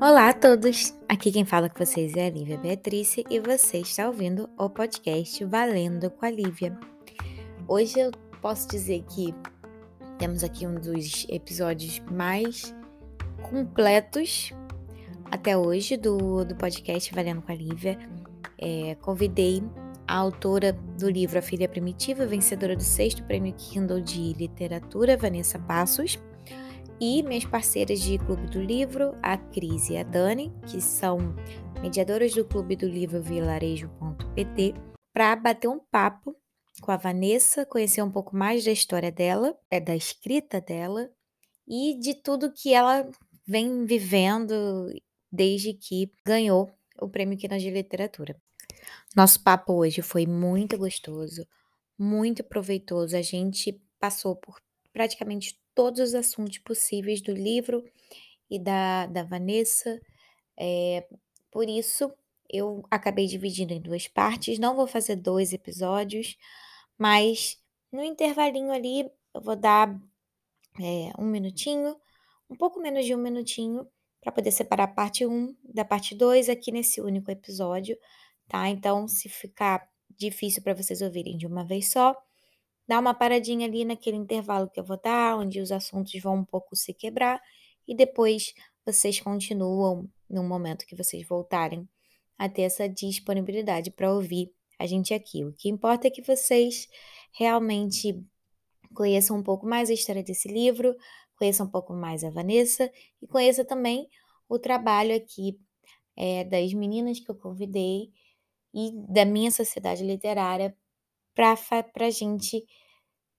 Olá a todos! Aqui quem fala com vocês é a Lívia Beatrice e você está ouvindo o podcast Valendo com a Lívia. Hoje eu posso dizer que temos aqui um dos episódios mais completos até hoje do, do podcast Valendo com a Lívia. É, convidei a autora do livro A Filha Primitiva, vencedora do sexto prêmio Kindle de Literatura, Vanessa Passos, e minhas parceiras de Clube do Livro, a Cris e a Dani, que são mediadoras do Clube do Livro Vilarejo.pt, para bater um papo com a Vanessa, conhecer um pouco mais da história dela, é da escrita dela e de tudo que ela vem vivendo desde que ganhou o Prêmio Kindle de Literatura. Nosso papo hoje foi muito gostoso, muito proveitoso. A gente passou por praticamente todos os assuntos possíveis do livro e da, da Vanessa. É, por isso, eu acabei dividindo em duas partes. Não vou fazer dois episódios, mas no intervalinho ali eu vou dar é, um minutinho, um pouco menos de um minutinho, para poder separar a parte 1 da parte 2 aqui nesse único episódio, tá? Então, se ficar difícil para vocês ouvirem de uma vez só, dá uma paradinha ali naquele intervalo que eu vou dar, onde os assuntos vão um pouco se quebrar, e depois vocês continuam no momento que vocês voltarem a ter essa disponibilidade para ouvir a gente aqui. O que importa é que vocês realmente conheçam um pouco mais a história desse livro, conheçam um pouco mais a Vanessa e conheça também o trabalho aqui é, das meninas que eu convidei e da minha sociedade literária para a gente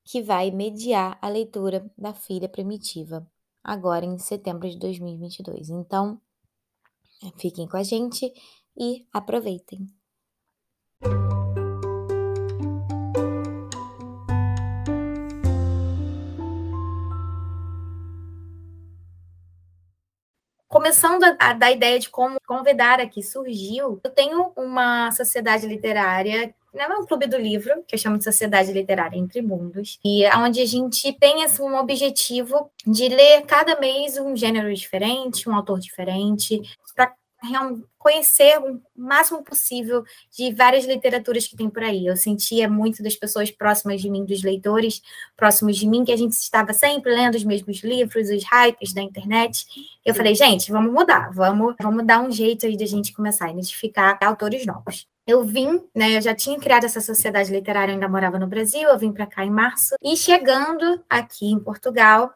que vai mediar a leitura da filha primitiva, agora em setembro de 2022. Então, fiquem com a gente e aproveitem. Começando a, a, da ideia de como convidar aqui surgiu, eu tenho uma sociedade literária não é um clube do livro, que eu chamo de Sociedade Literária Entre Mundos, e é onde a gente tem assim, um objetivo de ler cada mês um gênero diferente, um autor diferente, conhecer o máximo possível de várias literaturas que tem por aí. Eu sentia muito das pessoas próximas de mim, dos leitores próximos de mim, que a gente estava sempre lendo os mesmos livros, os hypes da internet. Eu falei, gente, vamos mudar, vamos, vamos dar um jeito aí de a gente começar a identificar autores novos eu vim, né? Eu já tinha criado essa sociedade literária, eu ainda morava no Brasil, eu vim para cá em março. E chegando aqui em Portugal,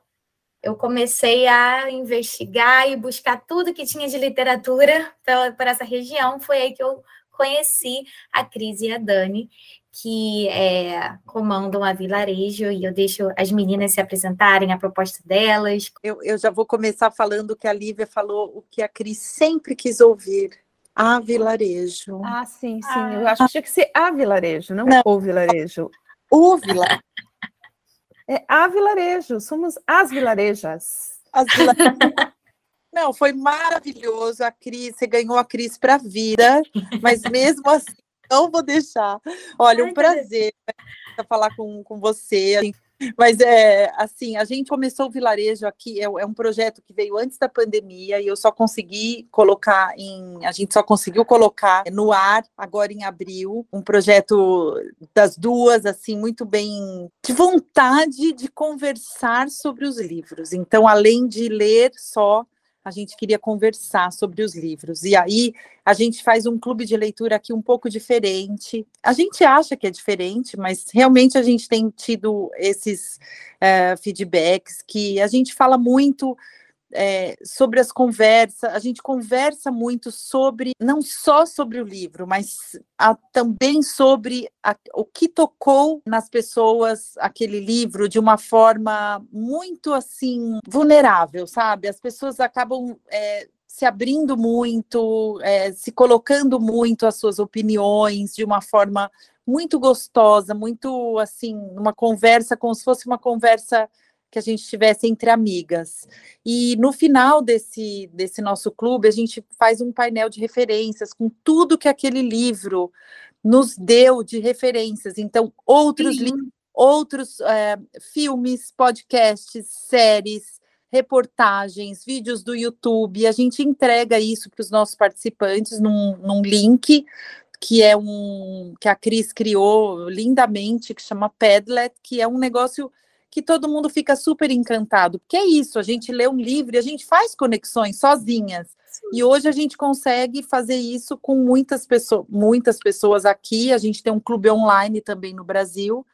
eu comecei a investigar e buscar tudo que tinha de literatura por essa região. Foi aí que eu conheci a Cris e a Dani, que é, comandam a Vilarejo, e eu deixo as meninas se apresentarem, a proposta delas. Eu, eu já vou começar falando que a Lívia falou o que a Cris sempre quis ouvir a vilarejo. Ah, sim, sim. Ah. Eu acho que tinha que ser a vilarejo, não, não. o vilarejo. O vilarejo. É a vilarejo, somos as vilarejas. As Não, foi maravilhoso. A Cris, você ganhou a Cris para a vida, mas mesmo assim, não vou deixar. Olha, Ai, um prazer falar com, com você. Mas é assim, a gente começou o vilarejo aqui, é, é, um projeto que veio antes da pandemia e eu só consegui colocar em. A gente só conseguiu colocar no ar agora em abril, um projeto das duas, assim, muito bem de vontade de conversar sobre os livros. Então, além de ler só, a gente queria conversar sobre os livros. E aí a gente faz um clube de leitura aqui um pouco diferente. A gente acha que é diferente, mas realmente a gente tem tido esses uh, feedbacks que a gente fala muito é, sobre as conversas, a gente conversa muito sobre, não só sobre o livro, mas a, também sobre a, o que tocou nas pessoas aquele livro de uma forma muito assim vulnerável, sabe? As pessoas acabam é, se abrindo muito, é, se colocando muito as suas opiniões de uma forma muito gostosa, muito assim, uma conversa como se fosse uma conversa que a gente tivesse entre amigas. E no final desse, desse nosso clube, a gente faz um painel de referências com tudo que aquele livro nos deu de referências. Então, outros livros outros é, filmes, podcasts, séries, reportagens, vídeos do YouTube. A gente entrega isso para os nossos participantes num, num link que é um que a Cris criou lindamente, que chama Padlet, que é um negócio que todo mundo fica super encantado, porque é isso, a gente lê um livro e a gente faz conexões sozinhas. Sim. E hoje a gente consegue fazer isso com muitas pessoas, muitas pessoas aqui. A gente tem um clube online também no Brasil.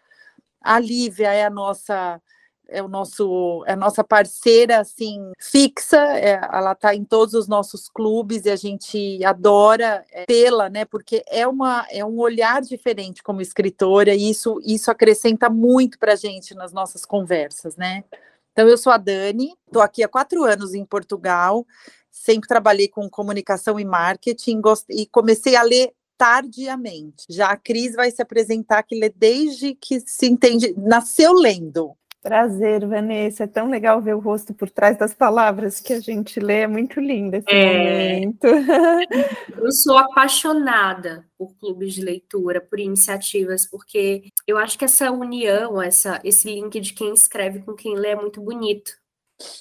A Lívia é a nossa é o nosso é a nossa parceira assim fixa é, ela está em todos os nossos clubes e a gente adora é, tê-la né porque é uma é um olhar diferente como escritora e isso isso acrescenta muito para a gente nas nossas conversas né então eu sou a Dani estou aqui há quatro anos em Portugal sempre trabalhei com comunicação e marketing e comecei a ler tardiamente. Já a Cris vai se apresentar que lê desde que se entende, nasceu lendo. Prazer, Vanessa. É tão legal ver o rosto por trás das palavras que a gente lê. É muito lindo esse é... momento. Eu sou apaixonada por clubes de leitura, por iniciativas, porque eu acho que essa união, essa, esse link de quem escreve com quem lê é muito bonito.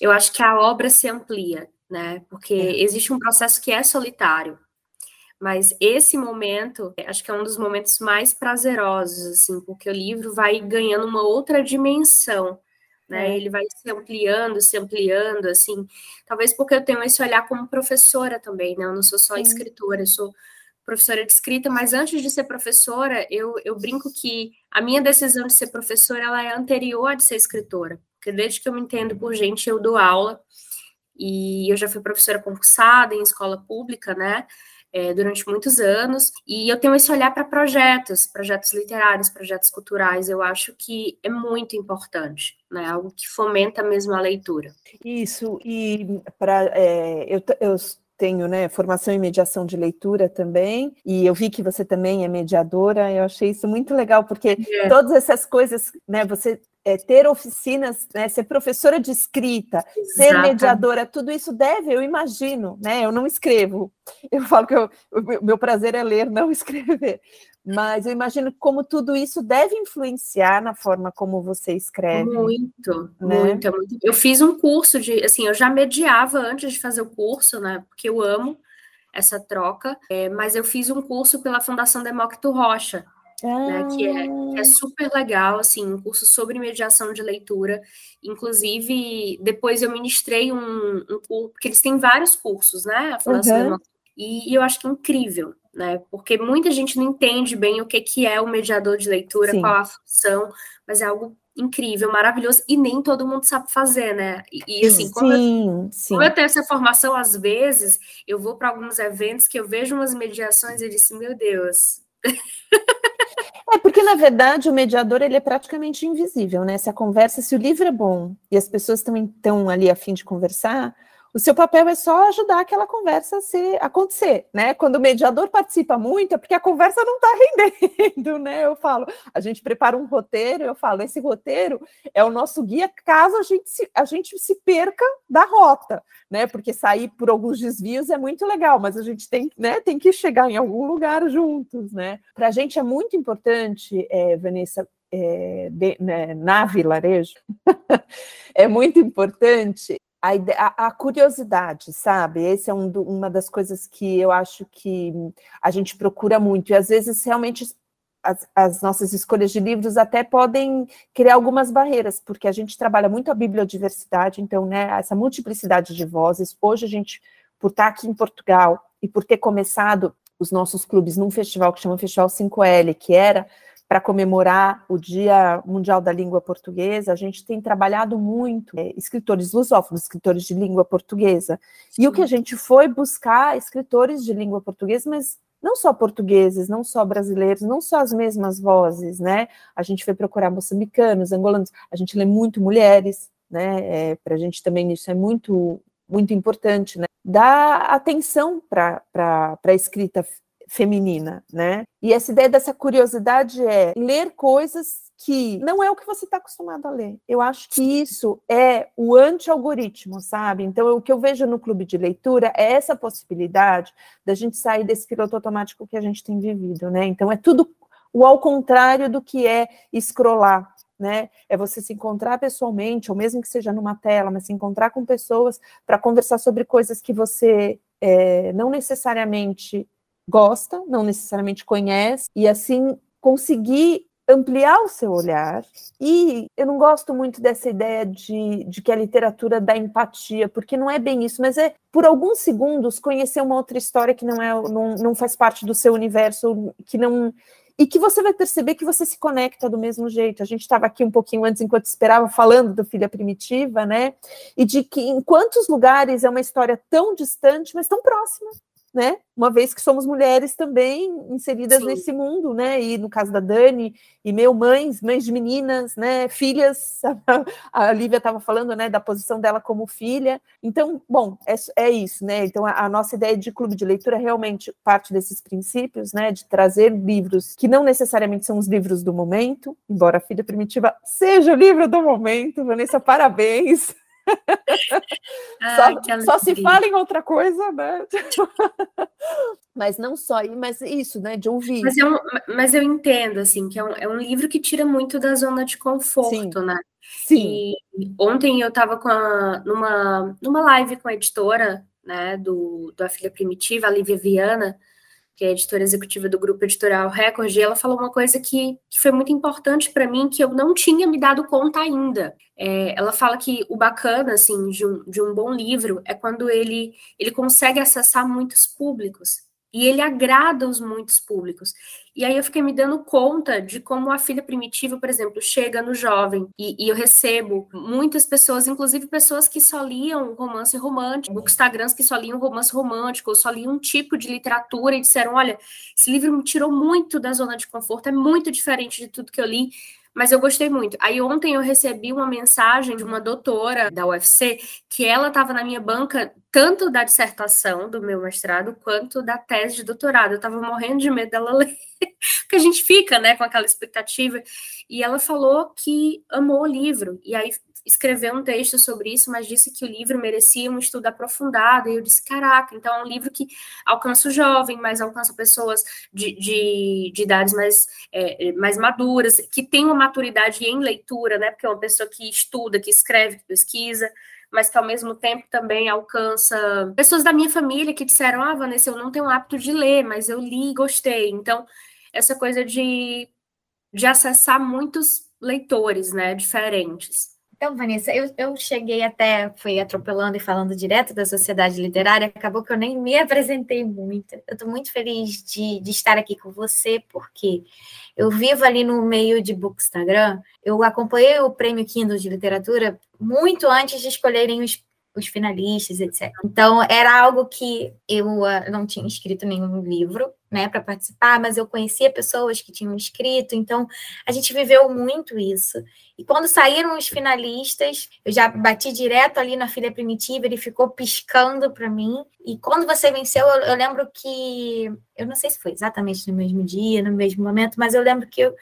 Eu acho que a obra se amplia, né? Porque é. existe um processo que é solitário. Mas esse momento, acho que é um dos momentos mais prazerosos, assim, porque o livro vai ganhando uma outra dimensão, né? É. Ele vai se ampliando, se ampliando, assim. Talvez porque eu tenho esse olhar como professora também, né? Eu não sou só escritora, eu sou professora de escrita, mas antes de ser professora, eu, eu brinco que a minha decisão de ser professora ela é anterior a de ser escritora, porque desde que eu me entendo por gente, eu dou aula, e eu já fui professora concursada em escola pública, né? É, durante muitos anos, e eu tenho esse olhar para projetos, projetos literários, projetos culturais, eu acho que é muito importante, né? Algo que fomenta mesmo a leitura. Isso, e para é, eu, eu tenho né, formação em mediação de leitura também, e eu vi que você também é mediadora, eu achei isso muito legal, porque é. todas essas coisas, né, você é, ter oficinas, né, ser professora de escrita, Exato. ser mediadora, tudo isso deve, eu imagino, né? Eu não escrevo, eu falo que eu, o meu prazer é ler, não escrever, mas eu imagino como tudo isso deve influenciar na forma como você escreve. Muito, né? muito, muito. Eu fiz um curso de, assim, eu já mediava antes de fazer o curso, né? Porque eu amo essa troca, é, mas eu fiz um curso pela Fundação Demócrito Rocha, né, que, é, que, é, ah. super legal, assim, um curso sobre mediação de leitura. Inclusive, depois eu ministrei um, um curso, porque eles têm vários cursos, né? A Fundação uhum. e, e, eu acho que é incrível, né? Porque muita gente não entende bem o que, que é o mediador de leitura, Sim. qual a função, mas é algo incrível, maravilhoso, e nem todo mundo sabe fazer, né? E, e assim, como, sim, eu, sim. como eu tenho essa formação, às vezes, eu vou para alguns eventos que eu vejo umas mediações e disse, meu Deus. É porque na verdade o mediador ele é praticamente invisível, né? Se a conversa, se o livro é bom e as pessoas também estão ali a fim de conversar, o seu papel é só ajudar aquela conversa a ser, acontecer, né? Quando o mediador participa muito, é porque a conversa não está rendendo, né? Eu falo, a gente prepara um roteiro, eu falo, esse roteiro é o nosso guia caso a gente se, a gente se perca da rota, né? Porque sair por alguns desvios é muito legal, mas a gente tem, né, tem que chegar em algum lugar juntos, né? Para a gente é muito importante, é, Vanessa, é, de, né, na vilarejo, é muito importante a, a, curiosidade, sabe? Esse é um uma das coisas que eu acho que a gente procura muito, e às vezes realmente as, as, nossas escolhas de livros até podem criar algumas barreiras, porque a gente trabalha muito a bibliodiversidade, então, né, essa multiplicidade de vozes. Hoje a gente, por estar aqui em Portugal e por ter começado os nossos clubes num festival que chama Festival 5L, que era para comemorar o Dia Mundial da Língua Portuguesa, a gente tem trabalhado muito é, escritores lusófonos, escritores de língua portuguesa. Sim. E o que a gente foi buscar escritores de língua portuguesa, mas não só portugueses, não só brasileiros, não só as mesmas vozes, né? A gente foi procurar moçambicanos, angolanos, a gente lê muito mulheres, né? É, para a gente também isso é muito muito importante, né? Dar atenção para a escrita feminina, né? E essa ideia dessa curiosidade é ler coisas que não é o que você está acostumado a ler. Eu acho que isso é o anti-algoritmo, sabe? Então, o que eu vejo no clube de leitura é essa possibilidade da gente sair desse piloto automático que a gente tem vivido, né? Então, é tudo o ao contrário do que é escrolar, né? É você se encontrar pessoalmente, ou mesmo que seja numa tela, mas se encontrar com pessoas para conversar sobre coisas que você é, não necessariamente gosta, não necessariamente conhece, e assim conseguir ampliar o seu olhar. E eu não gosto muito dessa ideia de, de que a literatura dá empatia, porque não é bem isso, mas é por alguns segundos conhecer uma outra história que não é não, não faz parte do seu universo, que não e que você vai perceber que você se conecta do mesmo jeito. A gente estava aqui um pouquinho antes, enquanto esperava, falando do Filha Primitiva, né? E de que em quantos lugares é uma história tão distante, mas tão próxima né? Uma vez que somos mulheres também inseridas Sim. nesse mundo, né? E no caso da Dani e meu mães, mães de meninas, né? Filhas, a Lívia estava falando, né? Da posição dela como filha. Então, bom, é, é isso, né? Então, a, a, nossa ideia de clube de leitura realmente parte desses princípios, né? De trazer livros que não necessariamente são os livros do momento, embora a Filha Primitiva seja o livro do momento. Vanessa, parabéns. só, só se fala em outra coisa, né? mas não só, mas isso, né? De ouvir. Mas eu, mas eu entendo, assim, que é um, é um livro que tira muito da zona de conforto, Sim. né? Sim. E ontem eu estava numa, numa live com a editora, né, do, do A Filha Primitiva, a Lívia Viana, que é editora executiva do grupo editorial Record, e ela falou uma coisa que, que foi muito importante para mim, que eu não tinha me dado conta ainda. É, ela fala que o bacana, assim, de um, de um bom livro é quando ele, ele consegue acessar muitos públicos. E ele agrada os muitos públicos. E aí eu fiquei me dando conta de como a filha primitiva, por exemplo, chega no jovem. E, e eu recebo muitas pessoas, inclusive pessoas que só liam romance romântico, Instagrams que só liam romance romântico, ou só liam um tipo de literatura e disseram: olha, esse livro me tirou muito da zona de conforto, é muito diferente de tudo que eu li mas eu gostei muito. Aí ontem eu recebi uma mensagem de uma doutora da UFC que ela estava na minha banca tanto da dissertação do meu mestrado quanto da tese de doutorado. Eu estava morrendo de medo dela ler, porque a gente fica, né, com aquela expectativa. E ela falou que amou o livro. E aí escreveu um texto sobre isso, mas disse que o livro merecia um estudo aprofundado. E eu disse: caraca, então é um livro que alcança o jovem, mas alcança pessoas de, de, de idades mais, é, mais maduras, que tem uma maturidade em leitura, né? Porque é uma pessoa que estuda, que escreve, que pesquisa mas que ao mesmo tempo também alcança pessoas da minha família que disseram: Ah, Vanessa, eu não tenho hábito de ler, mas eu li e gostei. Então, essa coisa de, de acessar muitos leitores, né, diferentes. Então, Vanessa, eu, eu cheguei até, fui atropelando e falando direto da sociedade literária, acabou que eu nem me apresentei muito. Eu estou muito feliz de, de estar aqui com você, porque eu vivo ali no meio de Bookstagram, eu acompanhei o prêmio Kindle de literatura muito antes de escolherem os os finalistas, etc. Então, era algo que eu uh, não tinha escrito nenhum livro, né, para participar, mas eu conhecia pessoas que tinham escrito, então a gente viveu muito isso. E quando saíram os finalistas, eu já bati direto ali na filha primitiva, ele ficou piscando para mim. E quando você venceu, eu, eu, lembro que eu não sei se foi exatamente no mesmo dia, no mesmo momento, mas eu lembro que eu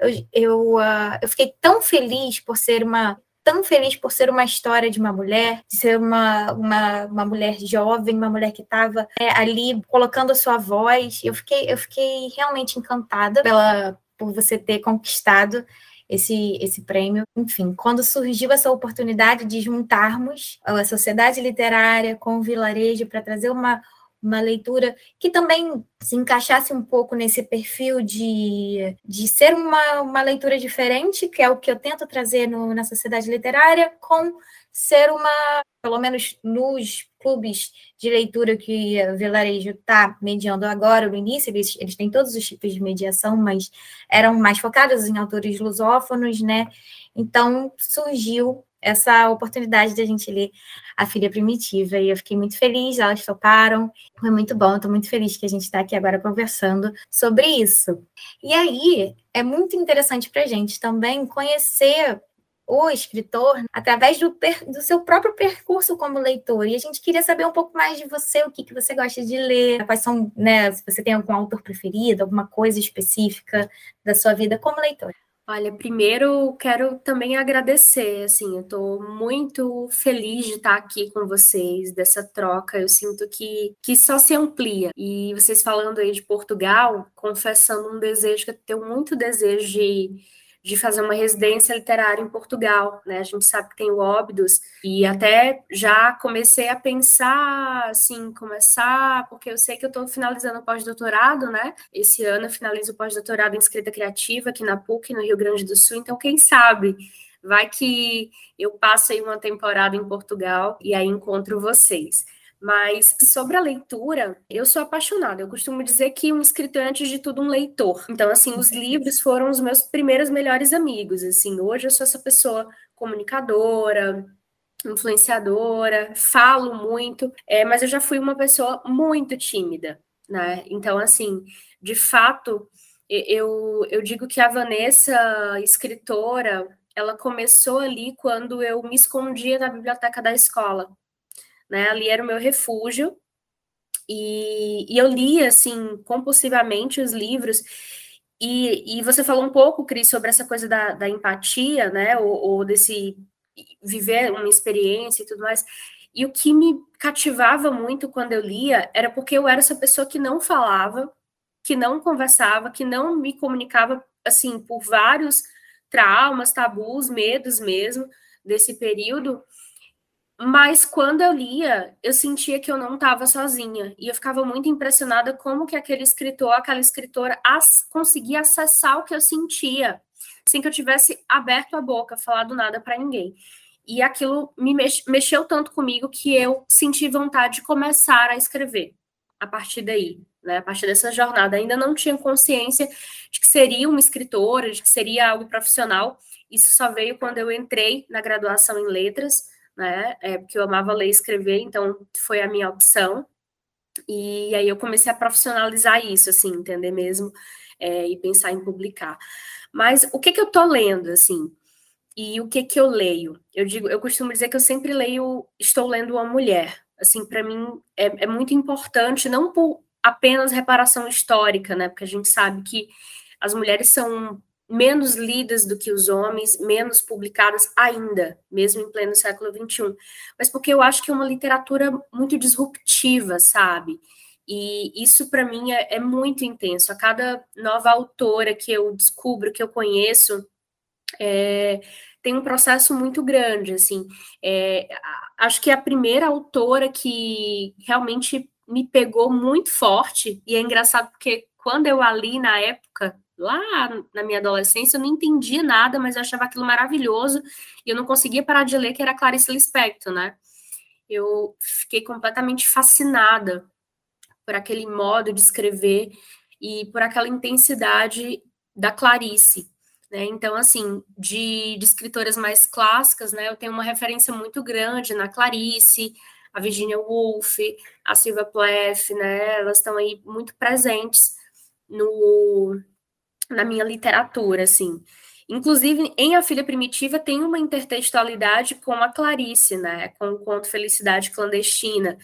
eu, eu, uh, eu fiquei tão feliz por ser uma tão feliz por ser uma história de uma mulher, de ser uma, uma, uma mulher jovem, uma mulher que estava é, ali colocando a sua voz. Eu fiquei, eu fiquei realmente encantada pela, por você ter conquistado esse, esse prêmio. Enfim, quando surgiu essa oportunidade de juntarmos a sociedade literária com o vilarejo para trazer uma uma leitura que também se encaixasse um pouco nesse perfil de, de ser uma, uma leitura diferente, que é o que eu tento trazer no, na sociedade literária, com ser uma, pelo menos nos clubes de leitura que o Vilarejo está mediando agora, no início, eles, eles têm todos os tipos de mediação, mas eram mais focados em autores lusófonos, né? Então surgiu essa oportunidade de a gente ler A Filha Primitiva. E eu fiquei muito feliz, elas toparam. Foi muito bom, estou muito feliz que a gente está aqui agora conversando sobre isso. E aí, é muito interessante para a gente também conhecer o escritor através do, do, seu próprio percurso como leitor. E a gente queria saber um pouco mais de você, o que, que você gosta de ler, quais são, né, se você tem algum autor preferido, alguma coisa específica da sua vida como leitor. Olha, primeiro quero também agradecer, assim, eu estou muito feliz de estar aqui com vocês, dessa troca, eu sinto que, que só se amplia. E vocês falando aí de Portugal, confessando um desejo que eu tenho muito desejo de, de fazer uma residência literária em Portugal, né? A gente sabe que tem o Óbidos e até já comecei a pensar assim, começar, porque eu sei que eu estou finalizando o pós-doutorado, né? Esse ano eu finalizo o pós-doutorado em escrita criativa aqui na PUC, no Rio Grande do Sul, então quem sabe vai que eu passo aí uma temporada em Portugal e aí encontro vocês. Mas sobre a leitura, eu sou apaixonada. Eu costumo dizer que um escritor é, antes de tudo, um leitor. Então, assim, os livros foram os meus primeiros melhores amigos. Assim, hoje eu sou essa pessoa comunicadora, influenciadora, falo muito, é, mas eu já fui uma pessoa muito tímida, né? Então, assim, de fato, eu, eu digo que a Vanessa, escritora, ela começou ali quando eu me escondia na biblioteca da escola né? Ali era o meu refúgio. E, e eu lia, assim, compulsivamente os livros. E, e você falou um pouco, Cris, sobre essa coisa da, da empatia, né? Ou, ou desse viver uma experiência e tudo mais. E o que me cativava muito quando eu lia era porque eu era essa pessoa que não falava, que não conversava, que não me comunicava, assim, por vários traumas, tabus, medos mesmo desse período. Mas quando eu lia, eu sentia que eu não estava sozinha. E eu ficava muito impressionada como que aquele escritor, aquela escritora as, conseguia acessar o que eu sentia, sem que eu tivesse aberto a boca, falado nada para ninguém. E aquilo me mex, mexeu tanto comigo que eu senti vontade de começar a escrever a partir daí, né? A partir dessa jornada. Ainda não tinha consciência de que seria uma escritora, de que seria algo profissional. Isso só veio quando eu entrei na graduação em letras né? É, porque eu amava ler e escrever, então foi a minha opção. E aí eu comecei a profissionalizar isso, assim, entender mesmo é, e pensar em publicar. Mas o que que eu tô lendo, assim? E o que que eu leio? Eu digo, eu costumo dizer que eu sempre leio, estou lendo uma mulher. Assim, para mim é, é muito importante, não por apenas reparação histórica, né? Porque a gente sabe que as mulheres são menos lidas do que os homens, menos publicadas ainda, mesmo em pleno século XXI. Mas porque eu acho que é uma literatura muito disruptiva, sabe? E isso para mim é, é, muito intenso. A cada nova autora que eu descubro, que eu conheço, é, tem um processo muito grande, assim. É, acho que a primeira autora que realmente me pegou muito forte, e é engraçado porque quando eu a li na época, lá na minha adolescência, eu não entendia nada, mas eu achava aquilo maravilhoso e eu não conseguia parar de ler, que era Clarice Lispector, né? Eu fiquei completamente fascinada por aquele modo de escrever e por aquela intensidade da Clarice. Né? Então, assim, de, de escritoras mais clássicas, né, eu tenho uma referência muito grande na Clarice, a Virginia Woolf, a Silvia Plath, né, elas estão aí muito presentes no, na minha literatura, assim. Inclusive, em A Filha Primitiva tem uma intertextualidade com a Clarice, né? Com o conto Felicidade Clandestina,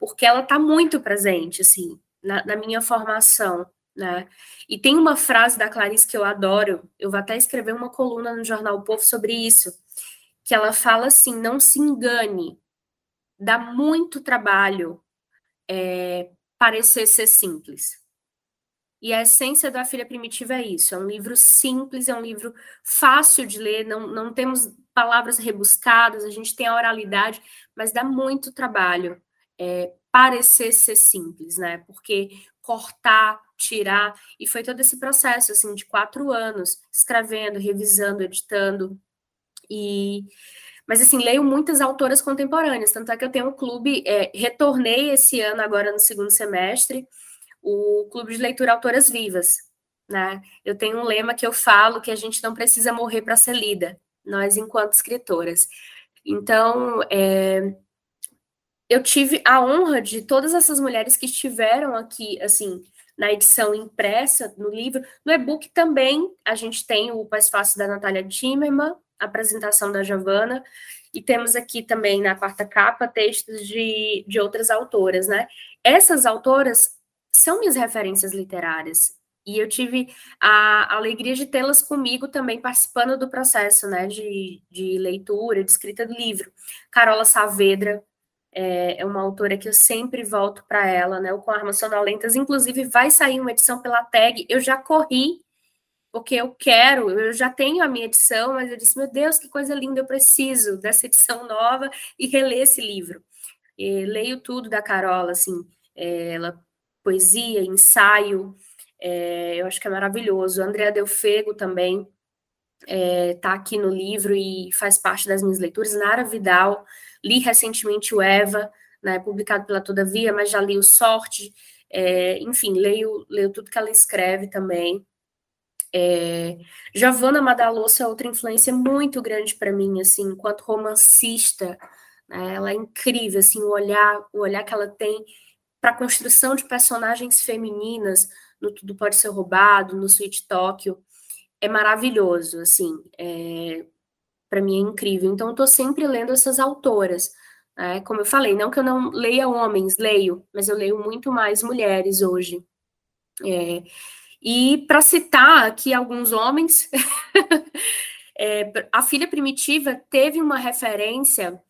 porque ela está muito presente, assim, na, na, minha formação, né? E tem uma frase da Clarice que eu adoro, eu vou até escrever uma coluna no Jornal o Povo sobre isso, que ela fala assim, não se engane, dá muito trabalho é, parecer ser simples. E a essência da Filha Primitiva é isso: é um livro simples, é um livro fácil de ler, não, não temos palavras rebuscadas, a gente tem a oralidade, mas dá muito trabalho é, parecer ser simples, né? Porque cortar, tirar, e foi todo esse processo assim de quatro anos, escrevendo, revisando, editando. E mas assim, leio muitas autoras contemporâneas, tanto é que eu tenho um clube, é, retornei esse ano agora no segundo semestre o Clube de Leitura Autoras Vivas. Né? Eu tenho um lema que eu falo que a gente não precisa morrer para ser lida, nós enquanto escritoras. Então, é, eu tive a honra de todas essas mulheres que estiveram aqui, assim, na edição impressa, no livro. No e-book também a gente tem o Paz Fácil da Natália Timmerman, a apresentação da Giovana, e temos aqui também na quarta capa textos de, de outras autoras, né? Essas autoras são minhas referências literárias. E eu tive a alegria de tê-las comigo também participando do processo né, de, de leitura, de escrita do livro. Carola Saavedra é, é uma autora que eu sempre volto para ela, né? O Com Armas Sonolentas. Inclusive, vai sair uma edição pela tag. Eu já corri porque eu quero, eu já tenho a minha edição, mas eu disse, meu Deus, que coisa linda, eu preciso dessa edição nova e reler esse livro. E leio tudo da Carola, assim, é, ela, poesia, ensaio, é, eu acho que é maravilhoso. Andrea Delfego também está é, tá aqui no livro e faz parte das minhas leituras. Nara Vidal, li recentemente o Eva, né, publicado pela Todavia, mas já li o Sorte, é, enfim, leio, leio tudo que ela escreve também. É, Giovanna Madalosso é outra influência muito grande para mim, assim, enquanto romancista, né, ela é incrível, assim, o olhar, o olhar que ela tem para a construção de personagens femininas no Tudo Pode Ser Roubado, no Sweet Tóquio, é maravilhoso, assim, é, para mim é incrível. Então, eu estou sempre lendo essas autoras, né? como eu falei, não que eu não leia homens, leio, mas eu leio muito mais mulheres hoje. É, e para citar aqui alguns homens, é, a filha primitiva teve uma referência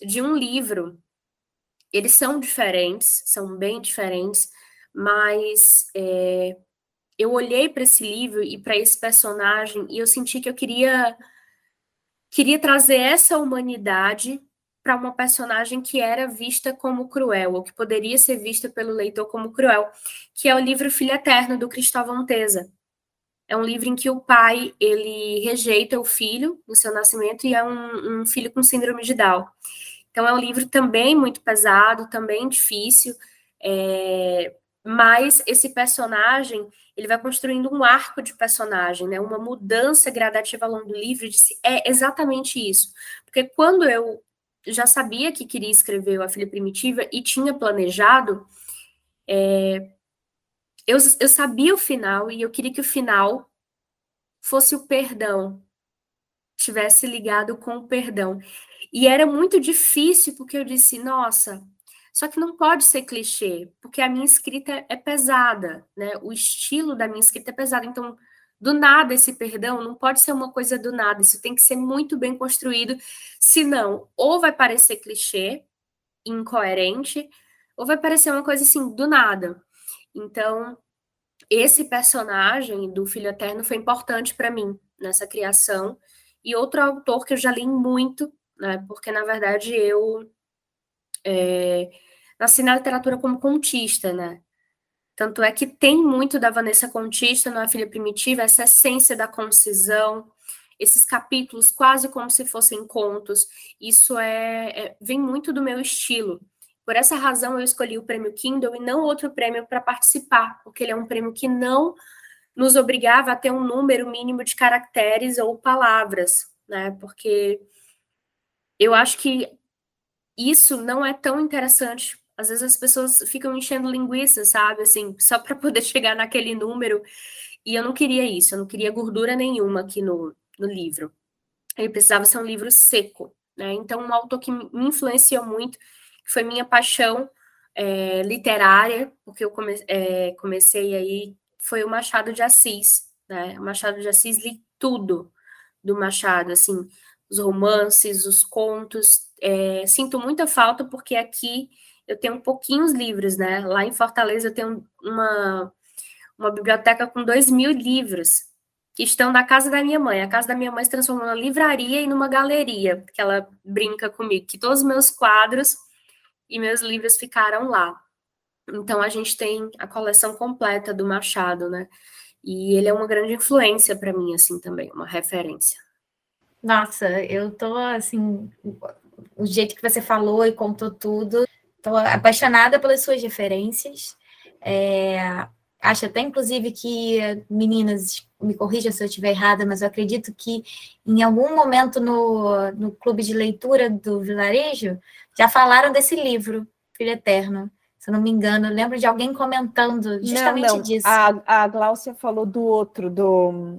de um livro. Eles são diferentes, são bem diferentes, mas é, eu olhei para esse livro e para esse personagem e eu senti que eu queria queria trazer essa humanidade para uma personagem que era vista como cruel, ou que poderia ser vista pelo leitor como cruel, que é o livro Filho Eterno, do Cristóvão Teza. É um livro em que o pai, ele rejeita o filho no seu nascimento e é um, um filho com síndrome de Down. Então é um livro também muito pesado, também difícil, é, mas esse personagem, ele vai construindo um arco de personagem, né? Uma mudança gradativa ao longo do livro. É exatamente isso. Porque quando eu já sabia que queria escrever A Filha Primitiva e tinha planejado, é, eu, eu sabia o final e eu queria que o final fosse o perdão, tivesse ligado com o perdão. E era muito difícil porque eu disse, nossa, só que não pode ser clichê, porque a minha escrita é pesada, né? O estilo da minha escrita é pesado, então do nada esse perdão não pode ser uma coisa do nada, isso tem que ser muito bem construído, senão ou vai parecer clichê, incoerente, ou vai parecer uma coisa assim do nada. Então, esse personagem do Filho Eterno foi importante para mim nessa criação. E outro autor que eu já li muito, né, porque na verdade eu é, nasci na literatura como contista, né? Tanto é que tem muito da Vanessa Contista na Filha Primitiva, essa essência da concisão, esses capítulos quase como se fossem contos. Isso é, é vem muito do meu estilo. Por essa razão eu escolhi o prêmio Kindle e não outro prêmio para participar, porque ele é um prêmio que não nos obrigava a ter um número mínimo de caracteres ou palavras, né? Porque eu acho que isso não é tão interessante às vezes as pessoas ficam enchendo linguiça, sabe? Assim, só para poder chegar naquele número. E eu não queria isso, eu não queria gordura nenhuma aqui no, no livro. Ele precisava ser um livro seco, né? Então, um autor que me influenciou muito, que foi minha paixão é, literária, porque eu come, é, comecei aí, foi o Machado de Assis, né? O Machado de Assis li tudo do Machado, assim, os romances, os contos. É, sinto muita falta porque aqui eu tenho pouquinhos livros, né? Lá em Fortaleza eu tenho uma, uma biblioteca com dois mil livros que estão na casa da minha mãe. A casa da minha mãe se transformou numa livraria e numa galeria, que ela brinca comigo, que todos os meus quadros e meus livros ficaram lá. Então a gente tem a coleção completa do Machado, né? E ele é uma grande influência para mim, assim, também, uma referência. Nossa, eu tô assim, o jeito que você falou e contou tudo, Estou apaixonada pelas suas referências. É, acho até, inclusive, que, meninas, me corrija se eu estiver errada, mas eu acredito que em algum momento no, no clube de leitura do Vilarejo já falaram desse livro, Filho Eterno. Se eu não me engano, eu lembro de alguém comentando justamente não, não. disso. A, a Gláucia falou do outro, do,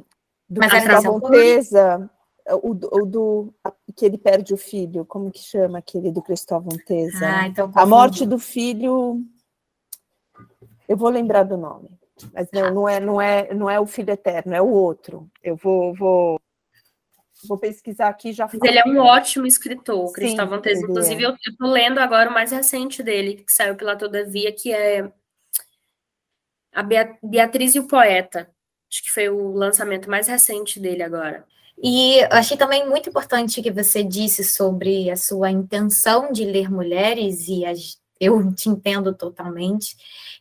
do mas Montesa, o, o do que ele perde o filho, como que chama aquele do Cristóvão Teza? Ah, então a morte do filho, eu vou lembrar do nome, mas não, não é, não é, não é o filho eterno, é o outro. Eu vou, vou, vou pesquisar aqui já. Mas ele é um ótimo escritor, Cristóvão Teza. Inclusive, é. eu estou lendo agora o mais recente dele, que saiu pela Todavia, que é a Beatriz e o Poeta. Acho que foi o lançamento mais recente dele agora. E achei também muito importante que você disse sobre a sua intenção de ler mulheres, e as, eu te entendo totalmente.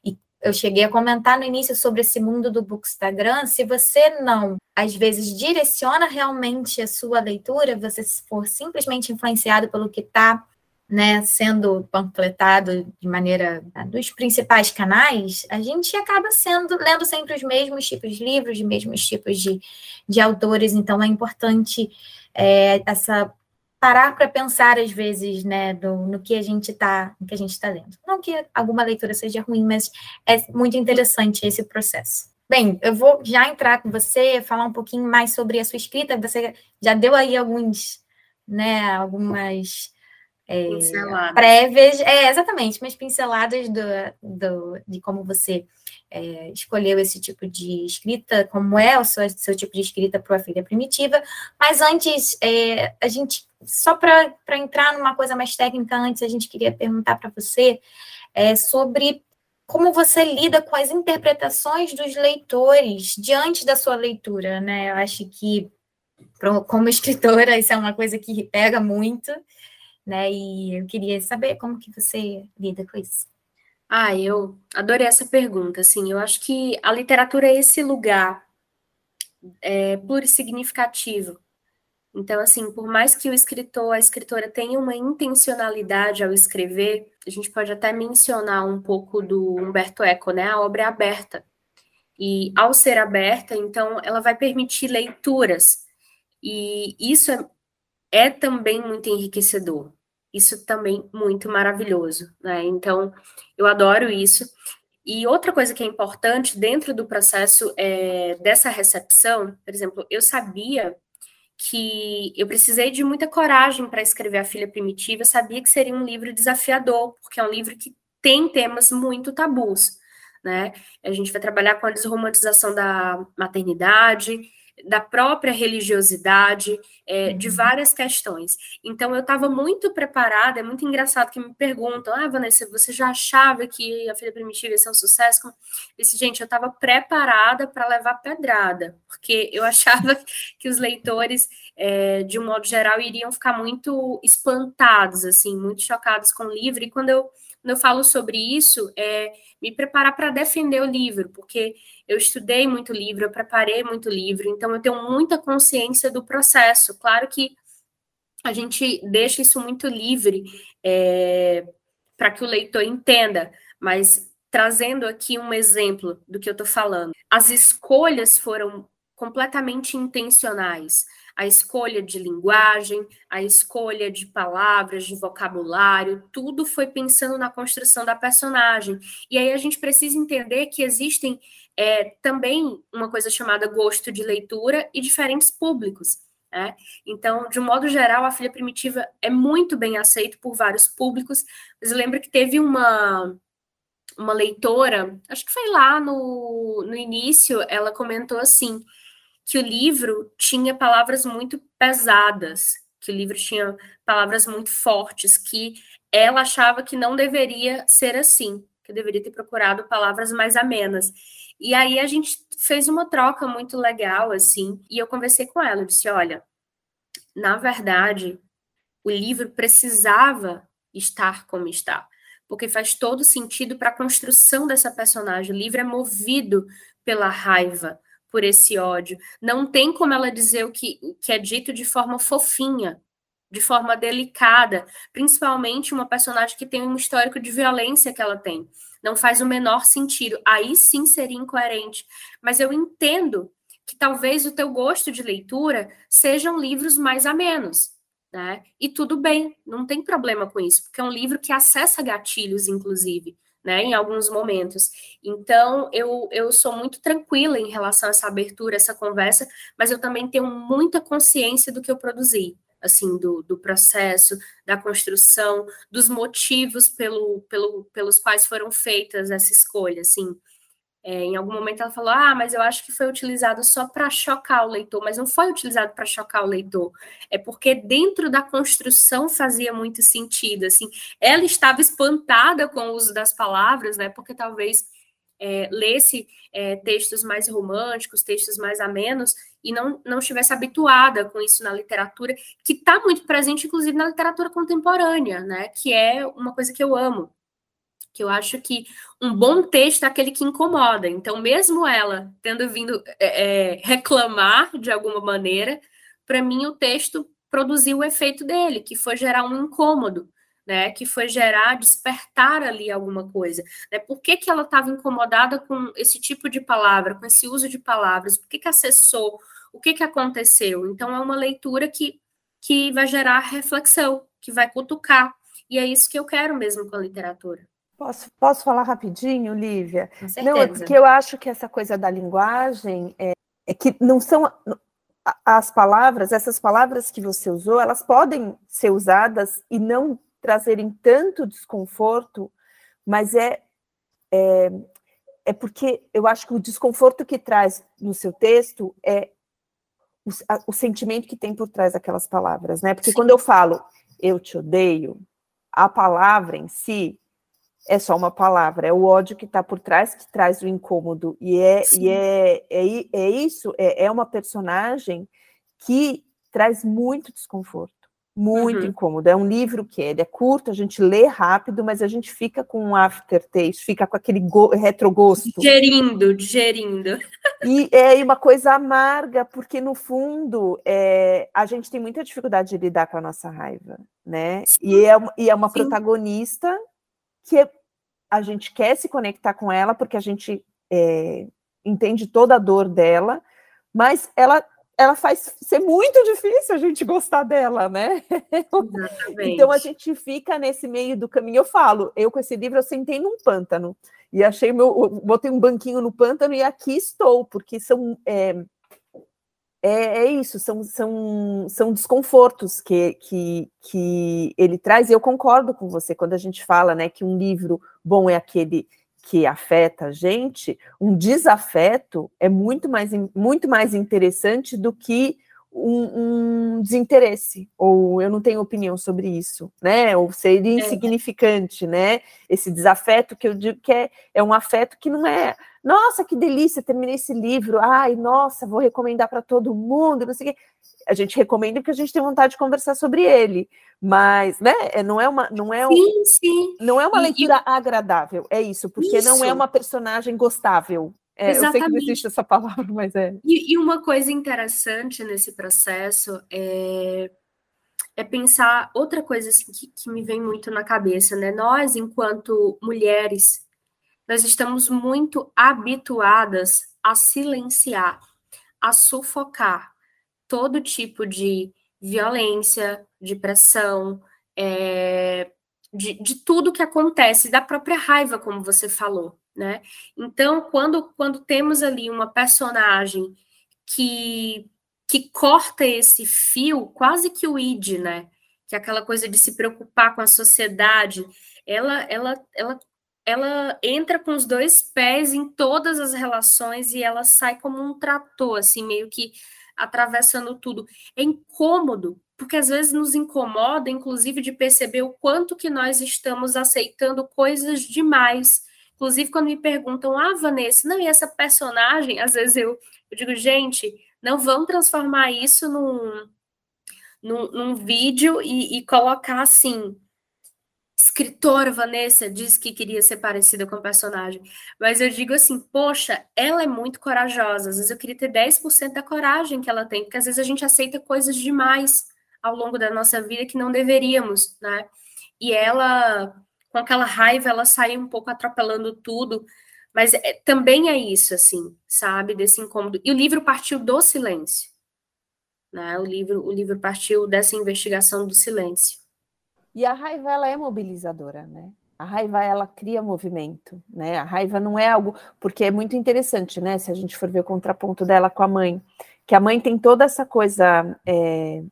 E eu cheguei a comentar no início sobre esse mundo do Bookstagram. Se você não, às vezes, direciona realmente a sua leitura, você for simplesmente influenciado pelo que está né, sendo panfletado de maneira né, dos principais canais, a gente acaba sendo lendo sempre os mesmos tipos de livros, os mesmos tipos de, de autores, então é importante é, essa parar para pensar às vezes, né, do, no que a gente está, que a gente está lendo. Não que alguma leitura seja ruim, mas é muito interessante esse processo. Bem, eu vou já entrar com você, falar um pouquinho mais sobre a sua escrita. Você já deu aí alguns, né, algumas é, prévias, é, exatamente, mas pinceladas do, do, de como você é, escolheu esse tipo de escrita, como é o seu, seu tipo de escrita para a filha primitiva. Mas antes, é, a gente, só para entrar numa coisa mais técnica, antes a gente queria perguntar para você é, sobre como você lida com as interpretações dos leitores diante da sua leitura, né? Eu acho que, como escritora, isso é uma coisa que pega muito né? E eu queria saber como que você lida com isso. Ah, eu adorei essa pergunta. Assim, eu acho que a literatura é esse lugar é, plurissignificativo. Então, assim, por mais que o escritor, a escritora tenha uma intencionalidade ao escrever, a gente pode até mencionar um pouco do Humberto Eco, né? A obra é aberta. E ao ser aberta, então, ela vai permitir leituras. E isso é, é também muito enriquecedor isso também muito maravilhoso, né? Então, eu adoro isso. E outra coisa que é importante dentro do processo é, dessa recepção, por exemplo, eu sabia que eu precisei de muita coragem para escrever A Filha Primitiva, eu sabia que seria um livro desafiador, porque é um livro que tem temas muito tabus, né? A gente vai trabalhar com a desromantização da maternidade, da própria religiosidade, é, de uhum. várias questões. Então, eu estava muito preparada, é muito engraçado que me perguntam, ah, Vanessa, você já achava que a Filha Primitiva ia ser um sucesso? Eu disse, gente, eu estava preparada para levar pedrada, porque eu achava que os leitores, é, de um modo geral, iriam ficar muito espantados, assim, muito chocados com o livro, e quando eu quando eu falo sobre isso, é me preparar para defender o livro, porque eu estudei muito livro, eu preparei muito livro, então eu tenho muita consciência do processo. Claro que a gente deixa isso muito livre é, para que o leitor entenda, mas trazendo aqui um exemplo do que eu estou falando. As escolhas foram completamente intencionais a escolha de linguagem, a escolha de palavras, de vocabulário, tudo foi pensando na construção da personagem. E aí a gente precisa entender que existem é, também uma coisa chamada gosto de leitura e diferentes públicos. Né? Então, de um modo geral, a filha primitiva é muito bem aceita por vários públicos. Mas eu lembro que teve uma uma leitora, acho que foi lá no, no início, ela comentou assim: que o livro tinha palavras muito pesadas, que o livro tinha palavras muito fortes, que ela achava que não deveria ser assim, que deveria ter procurado palavras mais amenas. E aí a gente fez uma troca muito legal, assim, e eu conversei com ela, eu disse, olha, na verdade, o livro precisava estar como está, porque faz todo sentido para a construção dessa personagem. O livro é movido pela raiva, por esse ódio. Não tem como ela dizer o que, o que é dito de forma fofinha, de forma delicada, principalmente uma personagem que tem um histórico de violência que ela tem. Não faz o menor sentido. Aí sim seria incoerente. Mas eu entendo que talvez o teu gosto de leitura sejam livros mais amenos, né? E tudo bem, não tem problema com isso, porque é um livro que acessa gatilhos, inclusive né, em alguns momentos. Então, eu, eu sou muito tranquila em relação a essa abertura, essa conversa, mas eu também tenho muita consciência do que eu produzi, assim, do, do processo, da construção, dos motivos pelo, pelo, pelos quais foram feitas essa escolha, assim. É, em algum momento ela falou: Ah, mas eu acho que foi utilizado só para chocar o leitor, mas não foi utilizado para chocar o leitor. É porque dentro da construção fazia muito sentido. Assim, ela estava espantada com o uso das palavras, né? Porque talvez é, lesse é, textos mais românticos, textos mais amenos, e não, não estivesse habituada com isso na literatura, que está muito presente, inclusive, na literatura contemporânea, né? Que é uma coisa que eu amo. Que eu acho que um bom texto é aquele que incomoda. Então, mesmo ela tendo vindo é, é reclamar de alguma maneira, para mim o texto produziu o efeito dele, que foi gerar um incômodo né, que foi gerar, despertar ali alguma coisa. Né? Por que, que ela estava incomodada com esse tipo de palavra, com esse uso de palavras? Por que, que acessou? O que, que aconteceu? Então, é uma leitura que, que vai gerar reflexão, que vai cutucar. E é isso que eu quero mesmo com a literatura. Posso, posso falar rapidinho, Lívia? Com certeza. Não, é porque eu acho que essa coisa da linguagem é, é que não são as palavras, essas palavras que você usou, elas podem ser usadas e não trazerem tanto desconforto, mas é, é, é porque eu acho que o desconforto que traz no seu texto é o, a, o sentimento que tem por trás daquelas palavras, né? Porque Sim. quando eu falo eu te odeio, a palavra em si é só uma palavra, é o ódio que está por trás que traz o incômodo. E é, e é, é, é isso, é, é uma personagem que traz muito desconforto muito uhum. incômodo. É um livro que ele é curto, a gente lê rápido, mas a gente fica com um aftertaste, fica com aquele retrogosto. Digerindo, digerindo. E é uma coisa amarga, porque no fundo é, a gente tem muita dificuldade de lidar com a nossa raiva, né? E é, e é uma Sim. protagonista que a gente quer se conectar com ela, porque a gente é, entende toda a dor dela, mas ela ela faz ser muito difícil a gente gostar dela, né? Exatamente. Então a gente fica nesse meio do caminho. Eu falo, eu com esse livro eu sentei num pântano e achei meu, botei um banquinho no pântano e aqui estou, porque são é, é, é isso, são, são, são desconfortos que, que, que ele traz. E eu concordo com você quando a gente fala, né, que um livro bom é aquele que afeta a gente, um desafeto é muito mais, muito mais interessante do que um, um, desinteresse, ou eu não tenho opinião sobre isso, né? Ou seria é. insignificante, né? Esse desafeto que eu digo que é, é um afeto que não é, nossa, que delícia, terminei esse livro, ai, nossa, vou recomendar para todo mundo, não sei o quê a gente recomenda porque a gente tem vontade de conversar sobre ele, mas, né, é, não é uma, não é, sim, sim. não é uma leitura e, agradável, é isso, porque isso. não é uma personagem gostável. É, eu sei que não existe essa palavra, mas é. E, e uma coisa interessante nesse processo é, é pensar outra coisa assim, que, que me vem muito na cabeça, né? Nós, enquanto mulheres, nós estamos muito habituadas a silenciar, a sufocar, todo tipo de violência, de pressão, é, de, de tudo que acontece, da própria raiva, como você falou, né? Então, quando, quando temos ali uma personagem que, que corta esse fio, quase que o id, né? Que é aquela coisa de se preocupar com a sociedade, ela, ela, ela, ela entra com os dois pés em todas as relações e ela sai como um trator, assim, meio que atravessando tudo. É incômodo, porque às vezes nos incomoda, inclusive, de perceber o quanto que nós estamos aceitando coisas demais. Inclusive, quando me perguntam, ah, Vanessa, não, e essa personagem, às vezes eu, eu digo, gente, não vão transformar isso num, num, num vídeo e, e colocar assim, escritora Vanessa disse que queria ser parecida com o personagem. Mas eu digo assim, poxa, ela é muito corajosa. Às vezes eu queria ter 10% da coragem que ela tem, porque às vezes a gente aceita coisas demais ao longo da nossa vida que não deveríamos, né? E ela, com aquela raiva, ela sai um pouco atropelando tudo. Mas é, também é isso, assim, sabe? Desse incômodo. E o livro partiu do silêncio. Né? O, livro, o livro partiu dessa investigação do silêncio. E a raiva ela é mobilizadora, né? A raiva ela cria movimento, né? A raiva não é algo porque é muito interessante, né? Se a gente for ver o contraponto dela com a mãe, que a mãe tem toda essa coisa é,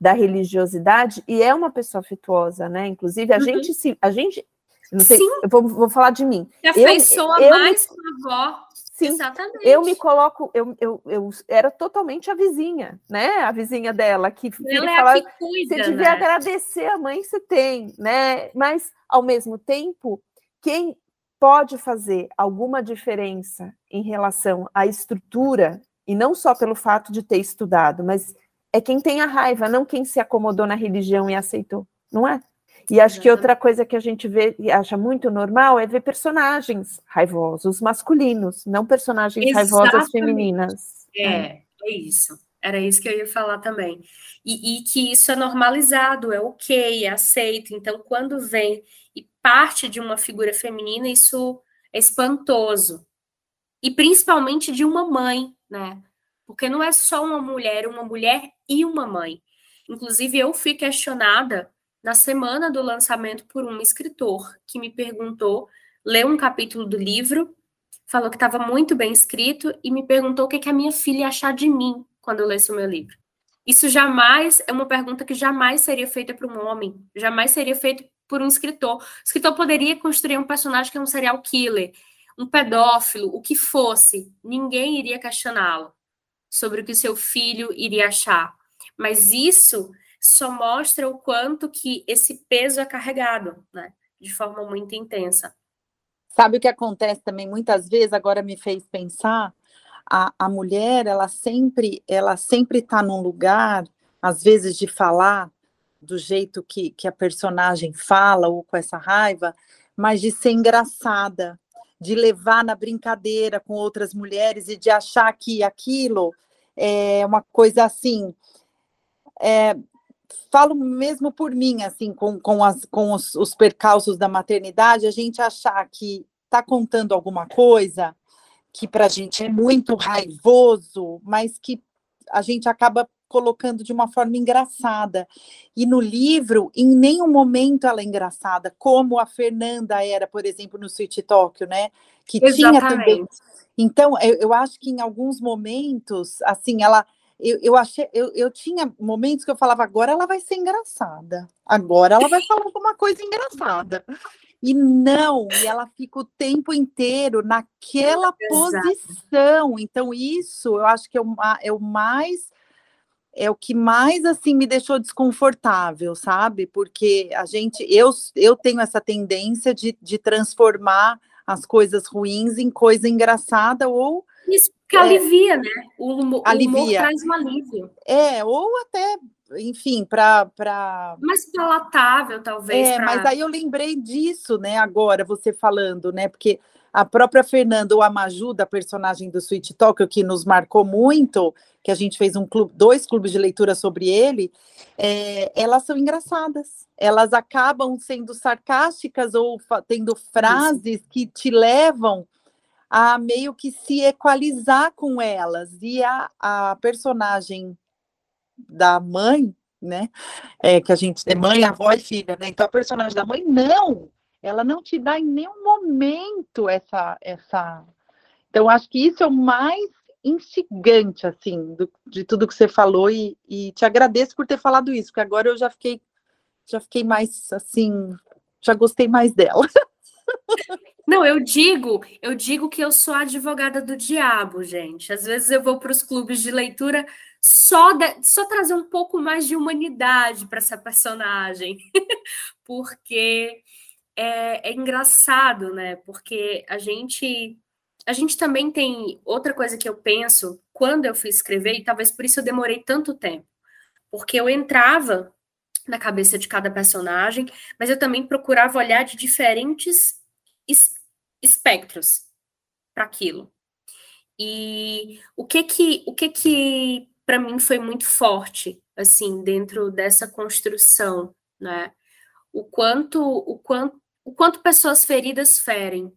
da religiosidade e é uma pessoa afetuosa, né? Inclusive a uhum. gente se, a gente não sei, Sim. eu vou, vou falar de mim. Se afeiçoa eu, mais eu, com a avó Sim, Exatamente. eu me coloco, eu, eu, eu era totalmente a vizinha, né? A vizinha dela, que Ela é falar, que cuida, você devia né? agradecer a mãe você tem, né? Mas, ao mesmo tempo, quem pode fazer alguma diferença em relação à estrutura, e não só pelo fato de ter estudado, mas é quem tem a raiva, não quem se acomodou na religião e aceitou, não é? E acho que outra coisa que a gente vê e acha muito normal é ver personagens raivosos masculinos, não personagens Exatamente. raivosas femininas. É, é isso. Era isso que eu ia falar também. E, e, que isso é normalizado, é ok, é aceito. Então, quando vem e parte de uma figura feminina, isso é espantoso. E principalmente de uma mãe, né? Porque não é só uma mulher, uma mulher e uma mãe. Inclusive, eu fui questionada na semana do lançamento por um escritor que me perguntou, leu um capítulo do livro, falou que estava muito bem escrito e me perguntou o que, que a minha filha ia achar de mim quando eu lesse o meu livro. Isso jamais é uma pergunta que jamais seria feita para um homem, jamais seria feita por um escritor. O escritor poderia construir um personagem que é um serial killer, um pedófilo, o que fosse. Ninguém iria questioná-lo sobre o que o seu filho iria achar. Mas isso só mostra o quanto que esse peso é carregado, né? De forma muito intensa. Sabe o que acontece também muitas vezes? Agora me fez pensar a, a mulher ela sempre ela sempre está num lugar às vezes de falar do jeito que, que a personagem fala ou com essa raiva, mas de ser engraçada, de levar na brincadeira com outras mulheres e de achar que aquilo é uma coisa assim. É, falo mesmo por mim, assim, com, com, as, com os, os percalços da maternidade, a gente achar que está contando alguma coisa que para a gente é muito raivoso, mas que a gente acaba colocando de uma forma engraçada. E no livro, em nenhum momento ela é engraçada, como a Fernanda era, por exemplo, no Sweet Tóquio, né? Que Exatamente. tinha também. Então, eu, eu, acho que em alguns momentos, assim, ela. Eu, eu achei, eu, eu tinha momentos que eu falava, agora ela vai ser engraçada, agora ela vai falar alguma coisa engraçada. E não, e ela fica o tempo inteiro naquela posição. Então, isso eu acho que é o, é o mais é o que mais assim me deixou desconfortável, sabe? Porque a gente, eu, eu tenho essa tendência de, de transformar as coisas ruins em coisa engraçada ou isso que alivia, é, né? O humor, alivia. o humor traz um alívio. É, ou até enfim, para. Pra... Mais palatável, talvez. É, pra... mas aí eu lembrei disso, né, agora, você falando, né? Porque a própria Fernanda, ou a Maju, da personagem do Sweet Talk, que nos marcou muito, que a gente fez um clube, dois clubes de leitura sobre ele, é, elas são engraçadas. Elas acabam sendo sarcásticas ou tendo frases Isso. que te levam a meio que se equalizar com elas. E a, a personagem da mãe, né? É, que a gente tem mãe, avó e filha, né? Então a personagem da mãe, não, ela não te dá em nenhum momento essa. essa... Então, acho que isso é o mais instigante, assim, do, de tudo que você falou, e, e te agradeço por ter falado isso, porque agora eu já fiquei, já fiquei mais assim, já gostei mais dela. Não, eu digo, eu digo que eu sou advogada do diabo, gente. Às vezes eu vou para os clubes de leitura só, de, só trazer um pouco mais de humanidade para essa personagem, porque é, é, engraçado, né? Porque a gente a gente também tem outra coisa que eu penso quando eu fui escrever e talvez por isso eu demorei tanto tempo, porque eu entrava na cabeça de cada personagem, mas eu também procurava olhar de diferentes es espectros para aquilo. E o que que o que que para mim foi muito forte, assim, dentro dessa construção, né? O quanto, o quanto, o quanto pessoas feridas ferem.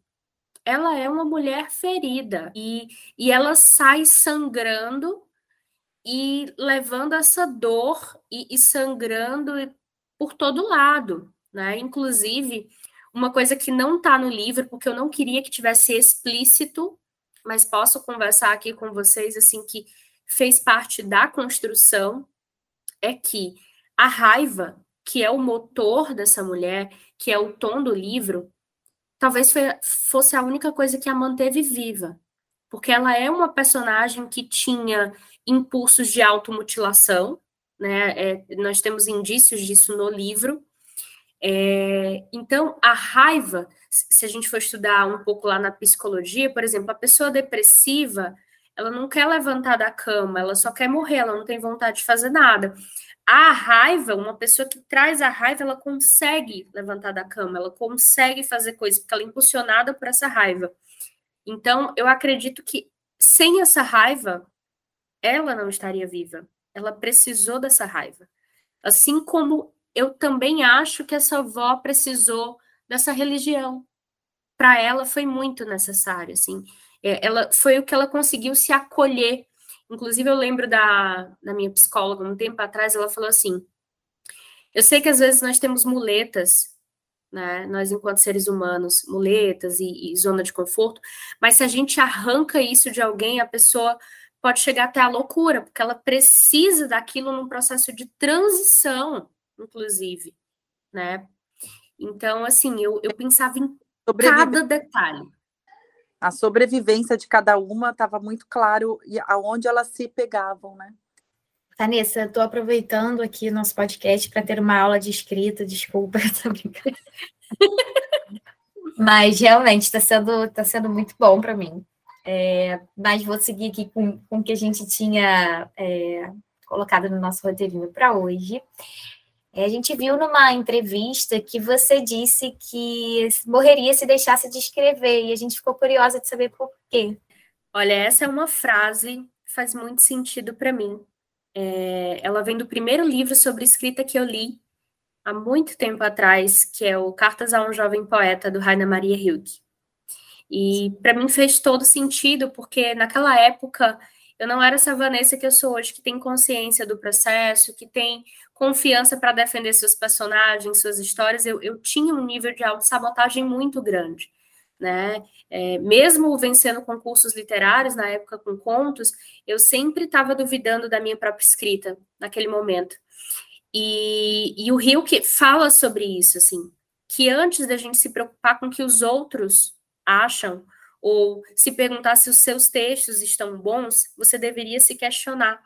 Ela é uma mulher ferida e, e ela sai sangrando e levando essa dor e, e sangrando por todo lado, né? Inclusive, uma coisa que não está no livro, porque eu não queria que tivesse explícito, mas posso conversar aqui com vocês assim que fez parte da construção é que a raiva, que é o motor dessa mulher, que é o tom do livro, talvez fosse a única coisa que a manteve viva. Porque ela é uma personagem que tinha impulsos de automutilação, né? É, nós temos indícios disso no livro. É, então, a raiva, se a gente for estudar um pouco lá na psicologia, por exemplo, a pessoa depressiva, ela não quer levantar da cama, ela só quer morrer, ela não tem vontade de fazer nada. A raiva, uma pessoa que traz a raiva, ela consegue levantar da cama, ela consegue fazer coisas, porque ela é impulsionada por essa raiva. Então, eu acredito que sem essa raiva, ela não estaria viva. Ela precisou dessa raiva. Assim como eu também acho que essa avó precisou dessa religião. Para ela foi muito necessário, assim. É, ela foi o que ela conseguiu se acolher. Inclusive, eu lembro da, da minha psicóloga, um tempo atrás, ela falou assim: Eu sei que às vezes nós temos muletas, né? Nós, enquanto seres humanos, muletas e, e zona de conforto, mas se a gente arranca isso de alguém, a pessoa pode chegar até a loucura, porque ela precisa daquilo num processo de transição, inclusive, né? Então, assim, eu, eu pensava em cada detalhe. A sobrevivência de cada uma estava muito claro e aonde elas se pegavam, né? Vanessa, estou aproveitando aqui o nosso podcast para ter uma aula de escrita, desculpa, essa brincadeira. Mas realmente está sendo, tá sendo muito bom para mim. É, mas vou seguir aqui com, com o que a gente tinha é, colocado no nosso roteirinho para hoje. É, a gente viu numa entrevista que você disse que morreria se deixasse de escrever, e a gente ficou curiosa de saber por quê. Olha, essa é uma frase que faz muito sentido para mim. É, ela vem do primeiro livro sobre escrita que eu li há muito tempo atrás, que é o Cartas a um Jovem Poeta, do Rainer Maria Rilke. E para mim fez todo sentido, porque naquela época eu não era essa Vanessa que eu sou hoje, que tem consciência do processo, que tem confiança para defender seus personagens, suas histórias. Eu, eu tinha um nível de autossabotagem muito grande. Né? É, mesmo vencendo concursos literários na época com contos, eu sempre estava duvidando da minha própria escrita naquele momento. E, e o Rio que fala sobre isso, assim, que antes da gente se preocupar com que os outros acham, ou se perguntar se os seus textos estão bons, você deveria se questionar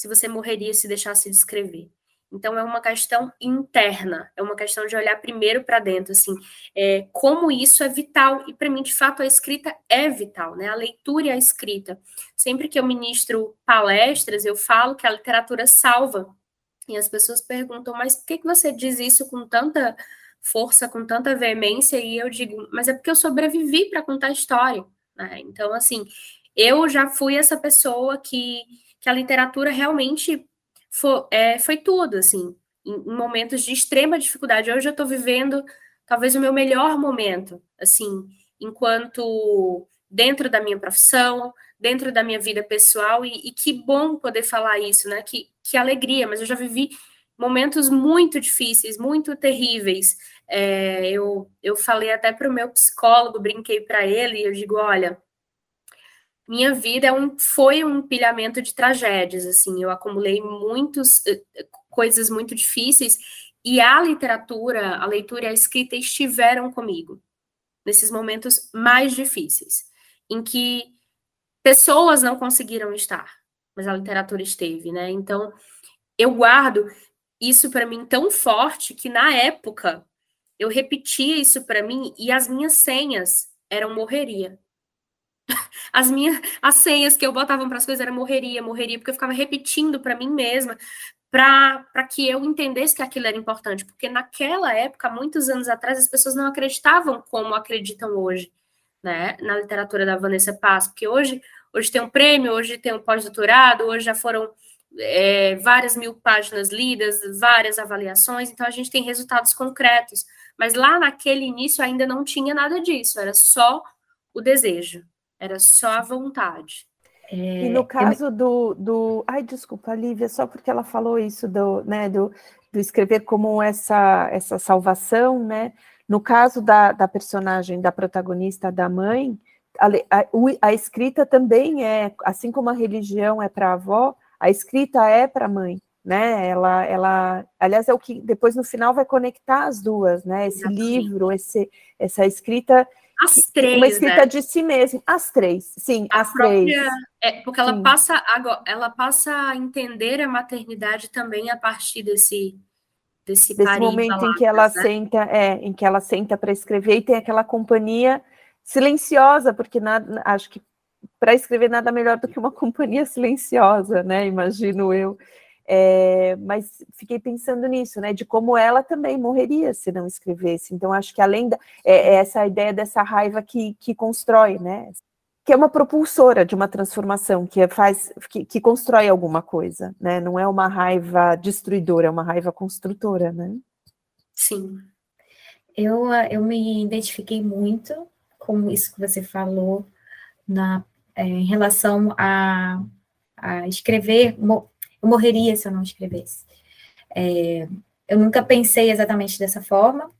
se você morreria se deixasse de escrever. Então é uma questão interna, é uma questão de olhar primeiro para dentro, assim, é, como isso é vital. E para mim, de fato, a escrita é vital, né? A leitura e a escrita. Sempre que eu ministro palestras, eu falo que a literatura salva. E as pessoas perguntam, mas por que, que você diz isso com tanta força, com tanta veemência, e eu digo, mas é porque eu sobrevivi para contar história. Né? Então, assim, eu já fui essa pessoa que, que a literatura realmente foi, é, foi tudo, assim, em, momentos de extrema dificuldade. Hoje eu estou vivendo talvez o meu melhor momento, assim, enquanto dentro da minha profissão, dentro da minha vida pessoal, e, e que bom poder falar isso, né? Que, que alegria, mas eu já vivi momentos muito difíceis, muito terríveis. É, eu, eu falei até para o meu psicólogo, brinquei para ele, eu digo: olha, minha vida é um, foi um empilhamento de tragédias, assim, eu acumulei muitas eh, coisas muito difíceis, e a literatura, a leitura e a escrita estiveram comigo nesses momentos mais difíceis, em que pessoas não conseguiram estar, mas a literatura esteve, né? Então, eu guardo isso para mim tão forte que na época eu repetia isso para mim e as minhas senhas eram morreria. As minhas as senhas que eu botava para as coisas era morreria, morreria, porque eu ficava repetindo para mim mesma para que eu entendesse que aquilo era importante, porque naquela época, muitos anos atrás, as pessoas não acreditavam como acreditam hoje, né, na literatura da Vanessa Paz, porque hoje hoje tem um prêmio, hoje tem um pós-doutorado, hoje já foram é, várias mil páginas lidas, várias avaliações, então a gente tem resultados concretos. Mas lá naquele início ainda não tinha nada disso, era só o desejo, era só a vontade. É, e no caso eu... do, do. Ai, desculpa, Lívia, só porque ela falou isso do, né, do, do escrever como essa, essa salvação, né? No caso da, da personagem, da protagonista, da mãe, a, a, a escrita também é, assim como a religião é para a avó, a escrita é para a mãe, né? Ela, ela, aliás, é o que depois no final vai conectar as duas, né? Esse Exatamente. livro, esse, essa escrita as três, uma escrita né? de si mesma, as três, sim, a as própria, três. É, porque ela sim. passa, ela passa a entender a maternidade também a partir desse desse, desse momento em que ela né? senta, é, em que ela senta para escrever e tem aquela companhia silenciosa, porque nada, acho que para escrever nada melhor do que uma companhia silenciosa, né? Imagino eu. É, mas fiquei pensando nisso, né? De como ela também morreria se não escrevesse. Então, acho que além da é, é essa ideia dessa raiva que, que constrói, né? Que é uma propulsora de uma transformação, que faz, que, que constrói alguma coisa, né? Não é uma raiva destruidora, é uma raiva construtora, né? Sim. Eu, eu me identifiquei muito com isso que você falou na, é, em relação a, a escrever eu morreria se eu não escrevesse. É, eu nunca pensei exatamente dessa forma,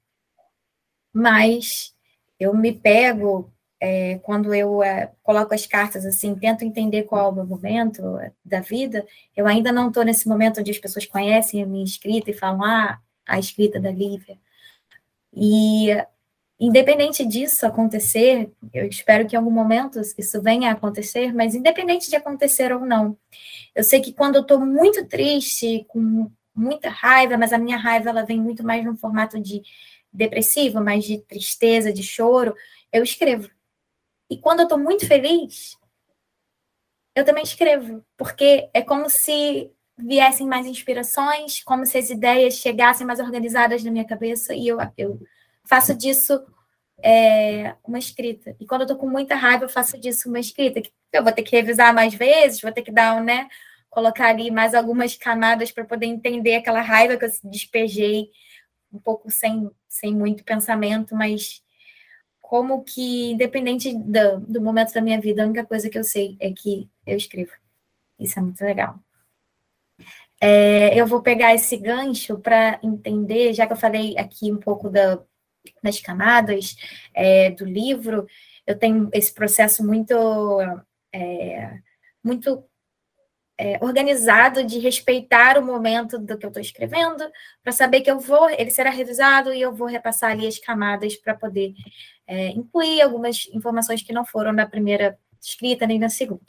mas eu me pego é, quando eu é, coloco as cartas assim, tento entender qual é o meu momento da vida. Eu ainda não estou nesse momento onde as pessoas conhecem a minha escrita e falam, ah, a escrita da Lívia. E independente disso acontecer, eu espero que em algum momento isso venha a acontecer, mas independente de acontecer ou não, eu sei que quando eu estou muito triste, com muita raiva, mas a minha raiva ela vem muito mais no formato de depressivo, mais de tristeza, de choro, eu escrevo. E quando eu estou muito feliz, eu também escrevo, porque é como se viessem mais inspirações, como se as ideias chegassem mais organizadas na minha cabeça e eu, eu faço disso é, uma escrita. E quando eu tô com muita raiva, eu faço disso uma escrita. Eu vou ter que revisar mais vezes, vou ter que dar, né? Colocar ali mais algumas camadas para poder entender aquela raiva que eu despejei, um pouco sem, sem muito pensamento, mas como que, independente do, do momento da minha vida, a única coisa que eu sei é que eu escrevo. Isso é muito legal. É, eu vou pegar esse gancho para entender, já que eu falei aqui um pouco da, nas camadas é, do livro, eu tenho esse processo muito, é, muito é, organizado de respeitar o momento do que eu estou escrevendo, para saber que eu vou, ele será revisado e eu vou repassar ali as camadas para poder é, incluir algumas informações que não foram na primeira escrita nem na segunda.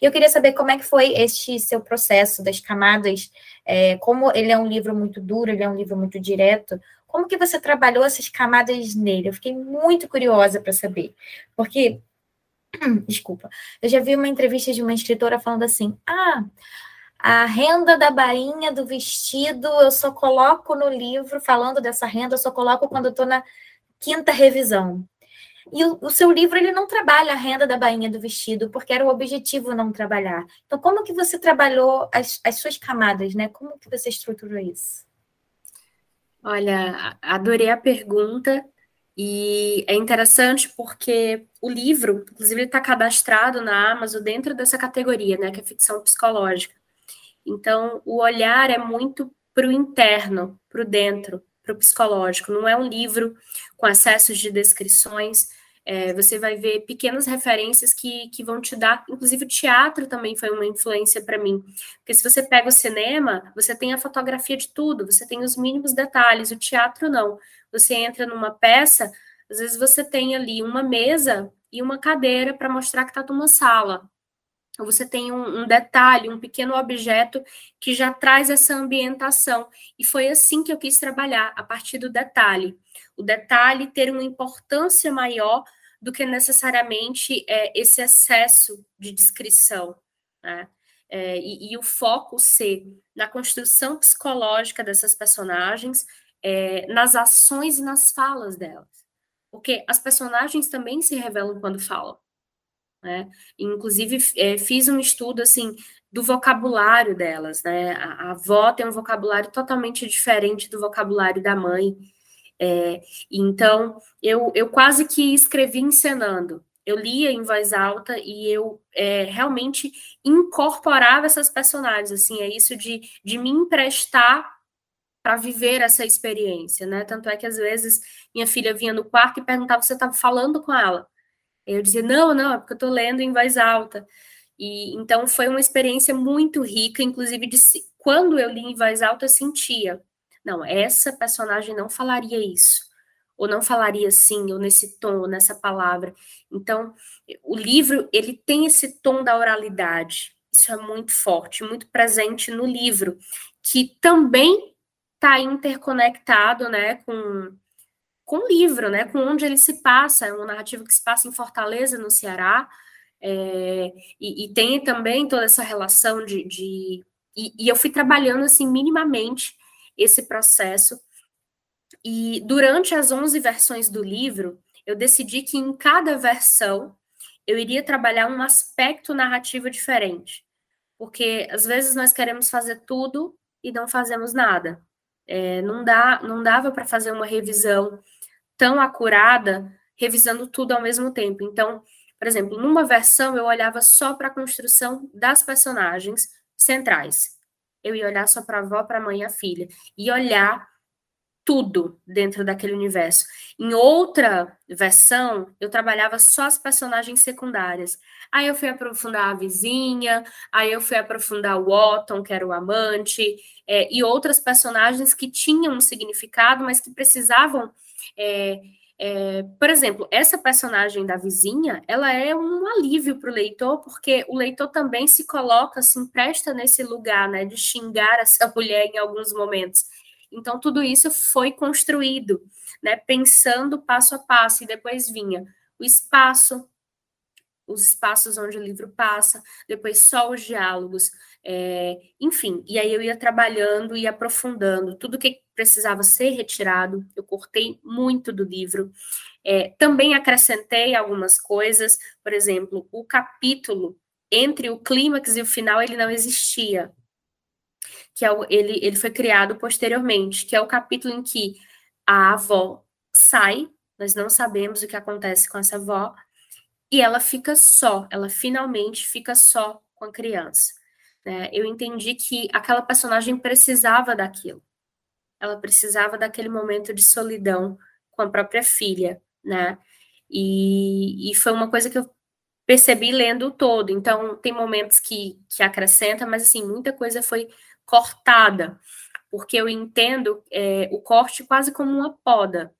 E eu queria saber como é que foi este seu processo das camadas, é, como ele é um livro muito duro, ele é um livro muito direto, como que você trabalhou essas camadas nele? Eu fiquei muito curiosa para saber. Porque, desculpa, eu já vi uma entrevista de uma escritora falando assim: ah, a renda da bainha do vestido eu só coloco no livro, falando dessa renda, eu só coloco quando eu estou na quinta revisão. E o, o, seu livro ele não trabalha a renda da bainha do vestido, porque era o objetivo não trabalhar. Então, como que você trabalhou as, as suas camadas, né? Como que você estruturou isso? Olha, adorei a pergunta e é interessante porque o livro, inclusive, está cadastrado na Amazon dentro dessa categoria, né, que é ficção psicológica. Então, o olhar é muito para o interno, para o dentro, para o psicológico. Não é um livro com acessos de descrições, é, você vai ver pequenas referências que, que vão te dar, inclusive o teatro também foi uma influência para mim, porque se você pega o cinema, você tem a fotografia de tudo, você tem os mínimos detalhes, o teatro não. Você entra numa peça, às vezes você tem ali uma mesa e uma cadeira para mostrar que está numa sala. Ou você tem um, um, detalhe, um pequeno objeto que já traz essa ambientação. E foi assim que eu quis trabalhar, a partir do detalhe. O detalhe ter uma importância maior do que necessariamente é, esse excesso de descrição. Né? É, e, e, o foco ser na construção psicológica dessas personagens, é, nas ações e nas falas delas. Porque as personagens também se revelam quando falam. Né? Inclusive, é, fiz um estudo assim do vocabulário delas. Né? A, a avó tem um vocabulário totalmente diferente do vocabulário da mãe. É, então, eu, eu quase que escrevi encenando. Eu lia em voz alta e eu é, realmente incorporava essas personagens, assim, é isso de, de me emprestar para viver essa experiência, né? Tanto é que às vezes minha filha vinha no quarto e perguntava se eu estava falando com ela. Eu dizia, não, não, é porque eu estou lendo em voz alta. E então foi uma experiência muito rica, inclusive de quando eu li em voz alta, eu sentia não, essa personagem não falaria isso, ou não falaria assim, ou nesse tom, ou nessa palavra. Então, o livro, ele tem esse tom da oralidade. Isso é muito forte, muito presente no livro, que também está interconectado, né, com com o livro, né, com onde ele se passa, é uma narrativa que se passa em Fortaleza, no Ceará, é, e, e, tem também toda essa relação de, de e, e, eu fui trabalhando assim minimamente esse processo. E durante as 11 versões do livro, eu decidi que em cada versão eu iria trabalhar um aspecto narrativo diferente. Porque às vezes nós queremos fazer tudo e não fazemos nada. É, não, dá, não dava para fazer uma revisão tão acurada, revisando tudo ao mesmo tempo. Então, por exemplo, numa versão eu olhava só para a construção das personagens centrais. Eu ia olhar só para a avó, para a mãe e a filha. E olhar tudo dentro daquele universo. Em outra versão, eu trabalhava só as personagens secundárias. Aí eu fui aprofundar a vizinha, aí eu fui aprofundar o Otton, que era o amante, é, e outras personagens que tinham um significado, mas que precisavam é, é, por exemplo, essa personagem da vizinha, ela é um alívio para o leitor, porque o leitor também se coloca, se empresta nesse lugar, né, de xingar essa mulher em alguns momentos. Então, tudo isso foi construído, né, pensando passo a passo, e depois vinha o espaço, os espaços onde o livro passa, depois só os diálogos, é, enfim, e aí eu ia trabalhando e aprofundando tudo que precisava ser retirado, eu cortei muito do livro. É, também acrescentei algumas coisas, por exemplo, o capítulo entre o clímax e o final ele não existia, que é o, ele, ele foi criado posteriormente, que é o capítulo em que a avó sai, nós não sabemos o que acontece com essa avó, e ela fica só, ela finalmente fica só com a criança. Né? Eu entendi que aquela personagem precisava daquilo. Ela precisava daquele momento de solidão com a própria filha, né? E, e foi uma coisa que eu percebi lendo o todo. Então, tem momentos que, que acrescenta, mas, assim, muita coisa foi cortada, porque eu entendo é, o corte quase como uma poda,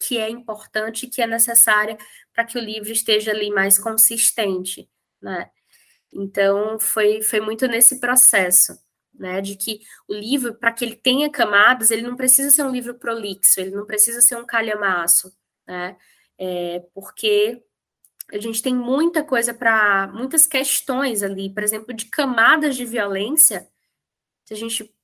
que é importante que é necessária para que o livro esteja ali mais consistente, né? Então, foi, foi muito nesse processo, né, de que o livro, para que ele tenha camadas, ele não precisa ser um livro prolixo, ele não precisa ser um calhamaço, né, é, porque a gente tem muita coisa para, muitas questões ali, por exemplo, de camadas de violência, se a gente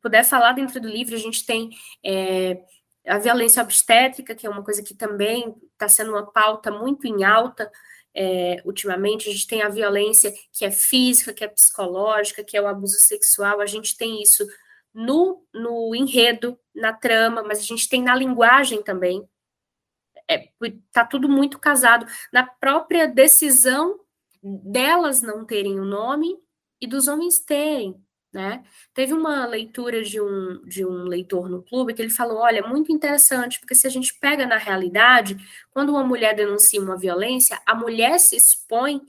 puder falar dentro do livro, a gente tem é, a violência obstétrica, que é uma coisa que também está sendo uma pauta muito em alta, é, ultimamente, a gente tem a violência que é física, que é psicológica, que é o abuso sexual, a gente tem isso no, no enredo, na trama, mas a gente tem na linguagem também. É, tá tudo muito casado na própria decisão delas não terem o um nome e dos homens terem. Né? Teve uma leitura de um, de um leitor no clube que ele falou: olha, muito interessante, porque se a gente pega na realidade, quando uma mulher denuncia uma violência, a mulher se expõe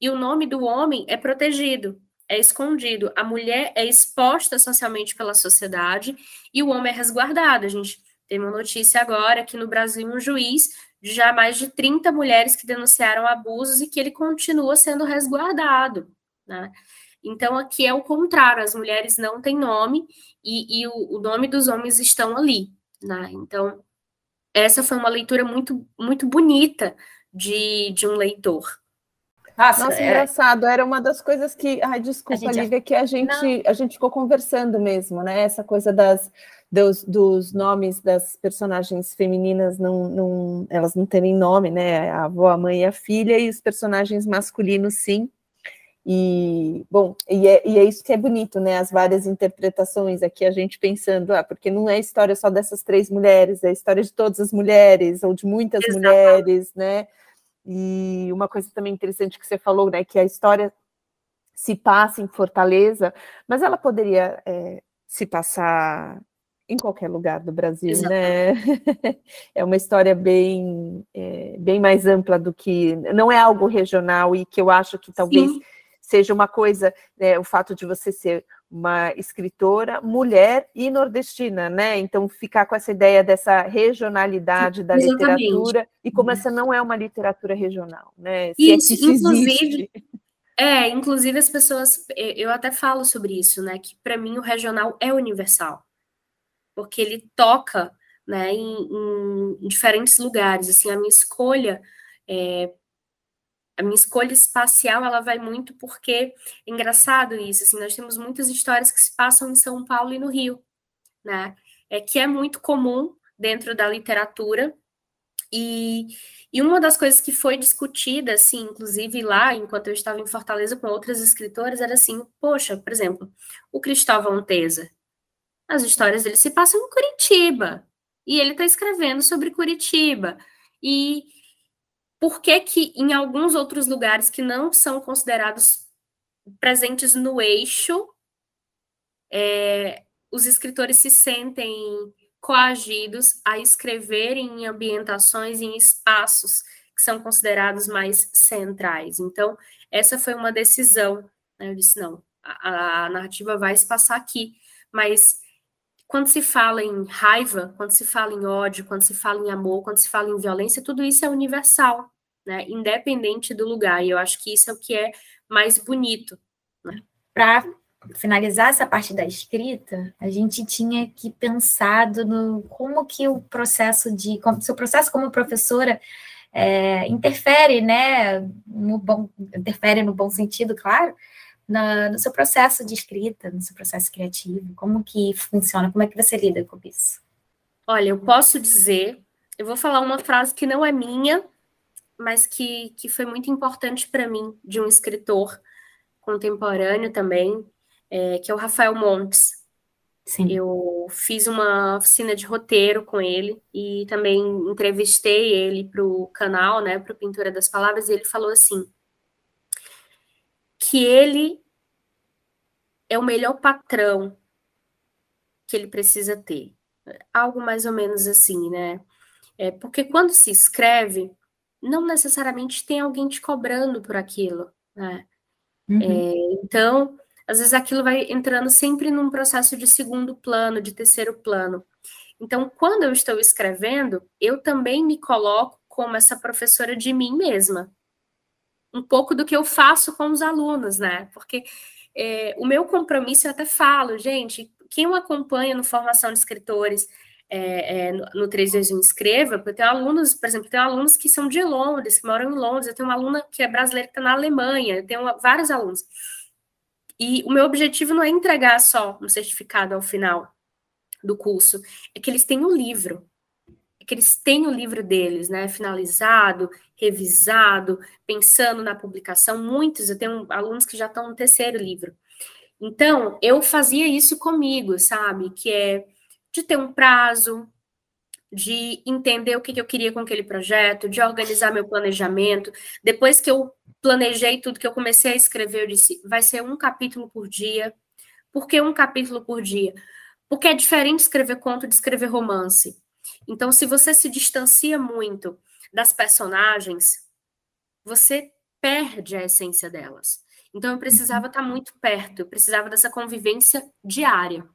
e o nome do homem é protegido, é escondido. A mulher é exposta socialmente pela sociedade e o homem é resguardado. A gente tem uma notícia agora que no Brasil um juiz já mais de 30 mulheres que denunciaram abusos e que ele continua sendo resguardado. Né? Então, aqui é o contrário, as mulheres não têm nome e, e o, o, nome dos homens estão ali, né? Então, essa foi uma leitura muito, muito bonita de, de um leitor. Nossa, Nossa é... engraçado, era uma das coisas que, ai, desculpa, a Lívia, que a gente, a gente ficou conversando mesmo, né? Essa coisa das, dos, dos nomes das personagens femininas não, não, elas não terem nome, né? A avó, a mãe e a filha, e os personagens masculinos, sim. E, bom, e é, e é, isso que é bonito, né? As várias interpretações aqui, a gente pensando, ah, porque não é história só dessas três mulheres, é a história de todas as mulheres, ou de muitas Exato. mulheres, né? E uma coisa também interessante que você falou, né? Que a história se passa em Fortaleza, mas ela poderia é, se passar em qualquer lugar do Brasil, né? Né? É uma história bem, é, bem mais ampla do que. Não é algo regional e que eu acho que talvez. Sim seja uma coisa, né, o fato de você ser uma escritora mulher e nordestina, né? Então ficar com essa ideia dessa regionalidade da Exatamente. literatura e como essa não é uma literatura regional, né? Se é isso, é inclusive. É, inclusive as pessoas, eu até falo sobre isso, né? Que para mim o regional é universal. porque ele toca né, em, em diferentes lugares. Assim, a minha escolha é, a minha escolha espacial ela vai muito porque é engraçado isso assim nós temos muitas histórias que se passam em São Paulo e no Rio né? É que é muito comum dentro da literatura e, e uma das coisas que foi discutida assim inclusive lá enquanto eu estava em Fortaleza com outras escritoras era assim poxa por exemplo o Cristóvão Teza as histórias dele se passam em Curitiba e ele está escrevendo sobre Curitiba e por que, que em alguns outros lugares que não são considerados presentes no eixo, é, os escritores se sentem coagidos a escrever em ambientações, em espaços que são considerados mais centrais. Então, essa foi uma decisão. Né? Eu disse, não, a, a narrativa vai se passar aqui, mas quando se fala em raiva, quando se fala em ódio, quando se fala em amor, quando se fala em violência, tudo isso é universal, né? Independente do lugar. E eu acho que isso é o que é mais bonito. Né? Para finalizar essa parte da escrita, a gente tinha que pensado no como que o processo de, como, seu processo como professora é, interfere, né, no bom, interfere no bom sentido, claro, no seu processo de escrita, no seu processo criativo? Como que funciona? Como é que você lida com isso? Olha, eu posso dizer, eu vou falar uma frase que não é minha, mas que, que foi muito importante para mim, de um escritor contemporâneo também, é, que é o Rafael Montes. Sim. Eu fiz uma oficina de roteiro com ele e também entrevistei ele para o canal, né, para Pintura das Palavras, e ele falou assim: que ele é o melhor patrão que ele precisa ter. Algo mais ou menos assim, né? É, porque quando se escreve, não necessariamente tem alguém te cobrando por aquilo, né? Uhum. É, então, às vezes aquilo vai entrando sempre num processo de segundo plano, de terceiro plano. Então, quando eu estou escrevendo, eu também me coloco como essa professora de mim mesma um pouco do que eu faço com os alunos, né? Porque é, o meu compromisso, eu até falo, gente, quem eu acompanha no Formação de Escritores, é, é, no, no 321 Escreva, porque eu tenho alunos, por exemplo, eu tenho alunos que são de Londres, que moram em Londres, eu tenho uma aluna que é brasileira que está na Alemanha, eu tenho vários alunos. E o meu objetivo não é entregar só um certificado ao final do curso, é que eles tenham um livro, que eles têm o livro deles, né, finalizado, revisado, pensando na publicação. Muitos, eu tenho alunos que já estão no terceiro livro. Então, eu fazia isso comigo, sabe? Que é de ter um prazo, de entender o que, que eu queria com aquele projeto, de organizar meu planejamento. Depois que eu planejei tudo, que eu comecei a escrever, eu disse: vai ser um capítulo por dia. Por que um capítulo por dia? Porque é diferente escrever conto de escrever romance. Então, se você se distancia muito das personagens, você perde a essência delas. Então, eu precisava estar muito perto, eu precisava dessa convivência diária.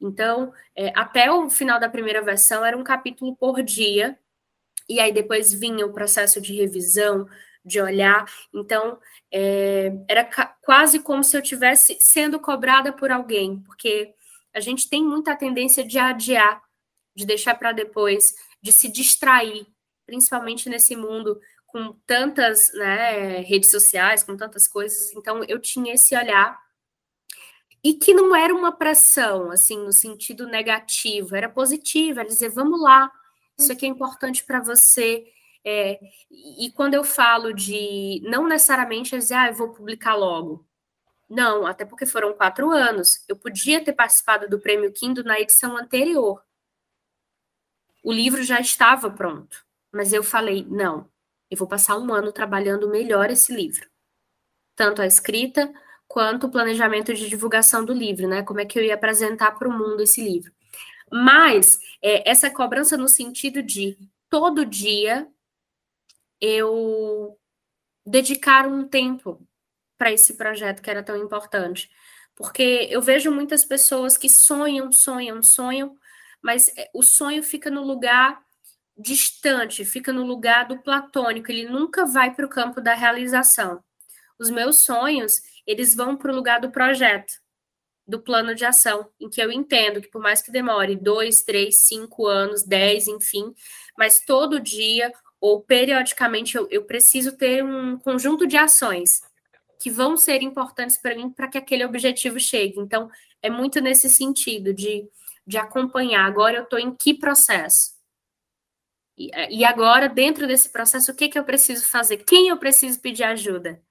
Então, é, até o final da primeira versão, era um capítulo por dia, e aí depois vinha o processo de revisão, de olhar. Então, é, era quase como se eu tivesse sendo cobrada por alguém, porque a gente tem muita tendência de adiar de deixar para depois, de se distrair, principalmente nesse mundo com tantas né, redes sociais, com tantas coisas. Então, eu tinha esse olhar. E que não era uma pressão, assim, no sentido negativo, era positivo, era dizer, vamos lá, isso aqui é importante para você. É, e quando eu falo de não necessariamente dizer, ah, eu vou publicar logo. Não, até porque foram quatro anos. Eu podia ter participado do Prêmio Kindle na edição anterior o livro já estava pronto, mas eu falei: não, eu vou passar um ano trabalhando melhor esse livro. Tanto a escrita quanto o planejamento de divulgação do livro, né? Como é que eu ia apresentar para o mundo esse livro. Mas é, essa cobrança no sentido de todo dia eu dedicar um tempo para esse projeto que era tão importante. Porque eu vejo muitas pessoas que sonham, sonham, sonham, mas é, o sonho fica no lugar distante, fica no lugar do platônico, ele nunca vai para o campo da realização. Os meus sonhos, eles vão para o lugar do projeto. do plano de ação, em que eu entendo que por mais que demore dois, três, cinco anos, dez, enfim, mas todo dia ou periodicamente eu, eu preciso ter um conjunto de ações que vão ser importantes para mim para que aquele objetivo chegue. Então, é muito nesse sentido de, de acompanhar. Agora eu estou em que processo? E, e, agora, dentro desse processo, o que, que eu preciso fazer? Quem eu preciso pedir ajuda?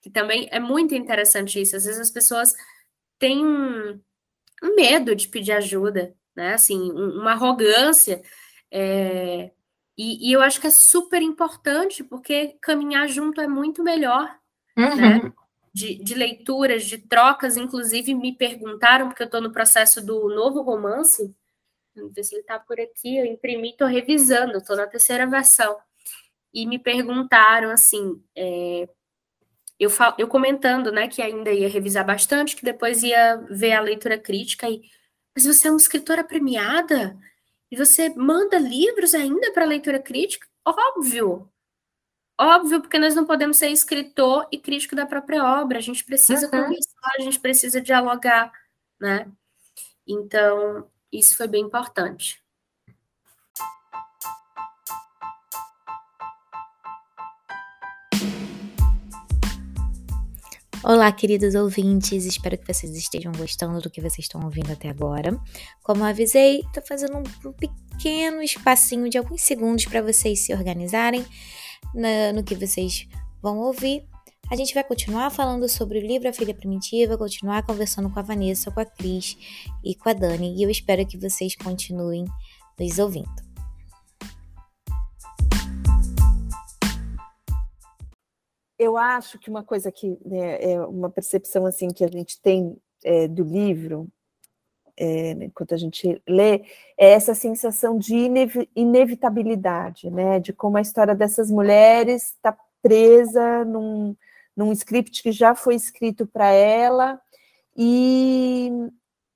Que também é muito interessante isso. Às vezes as pessoas tem um, um medo de pedir ajuda, né? Assim, um, uma arrogância. É, e, e, eu acho que é super importante, porque caminhar junto é muito melhor, uhum. né? De, de, leituras, de trocas, inclusive me perguntaram, porque eu estou no processo do novo romance, não sei se ele está por aqui, eu imprimi, estou revisando, estou na terceira versão, e me perguntaram, assim, é, eu, fal, eu comentando, né, que ainda ia revisar bastante, que depois ia ver a leitura crítica e mas você é uma escritora premiada e você manda livros ainda para leitura crítica? Óbvio. Óbvio, porque nós não podemos ser escritor e crítico da própria obra. A gente precisa uhum. conversar, a gente precisa dialogar, né? Então, isso foi bem importante. Olá, queridos ouvintes, espero que vocês estejam gostando do que vocês estão ouvindo até agora. Como eu avisei, estou fazendo um pequeno espacinho de alguns segundos para vocês se organizarem na, no que vocês vão ouvir. A gente vai continuar falando sobre o livro A Filha Primitiva, continuar conversando com a Vanessa, com a Cris e com a Dani, e eu espero que vocês continuem nos ouvindo. eu acho que uma coisa que né, é uma percepção assim que a gente tem é, do livro é, enquanto a gente lê é essa sensação de inevitabilidade, né, de como a história dessas mulheres está presa num, num script que já foi escrito para ela e,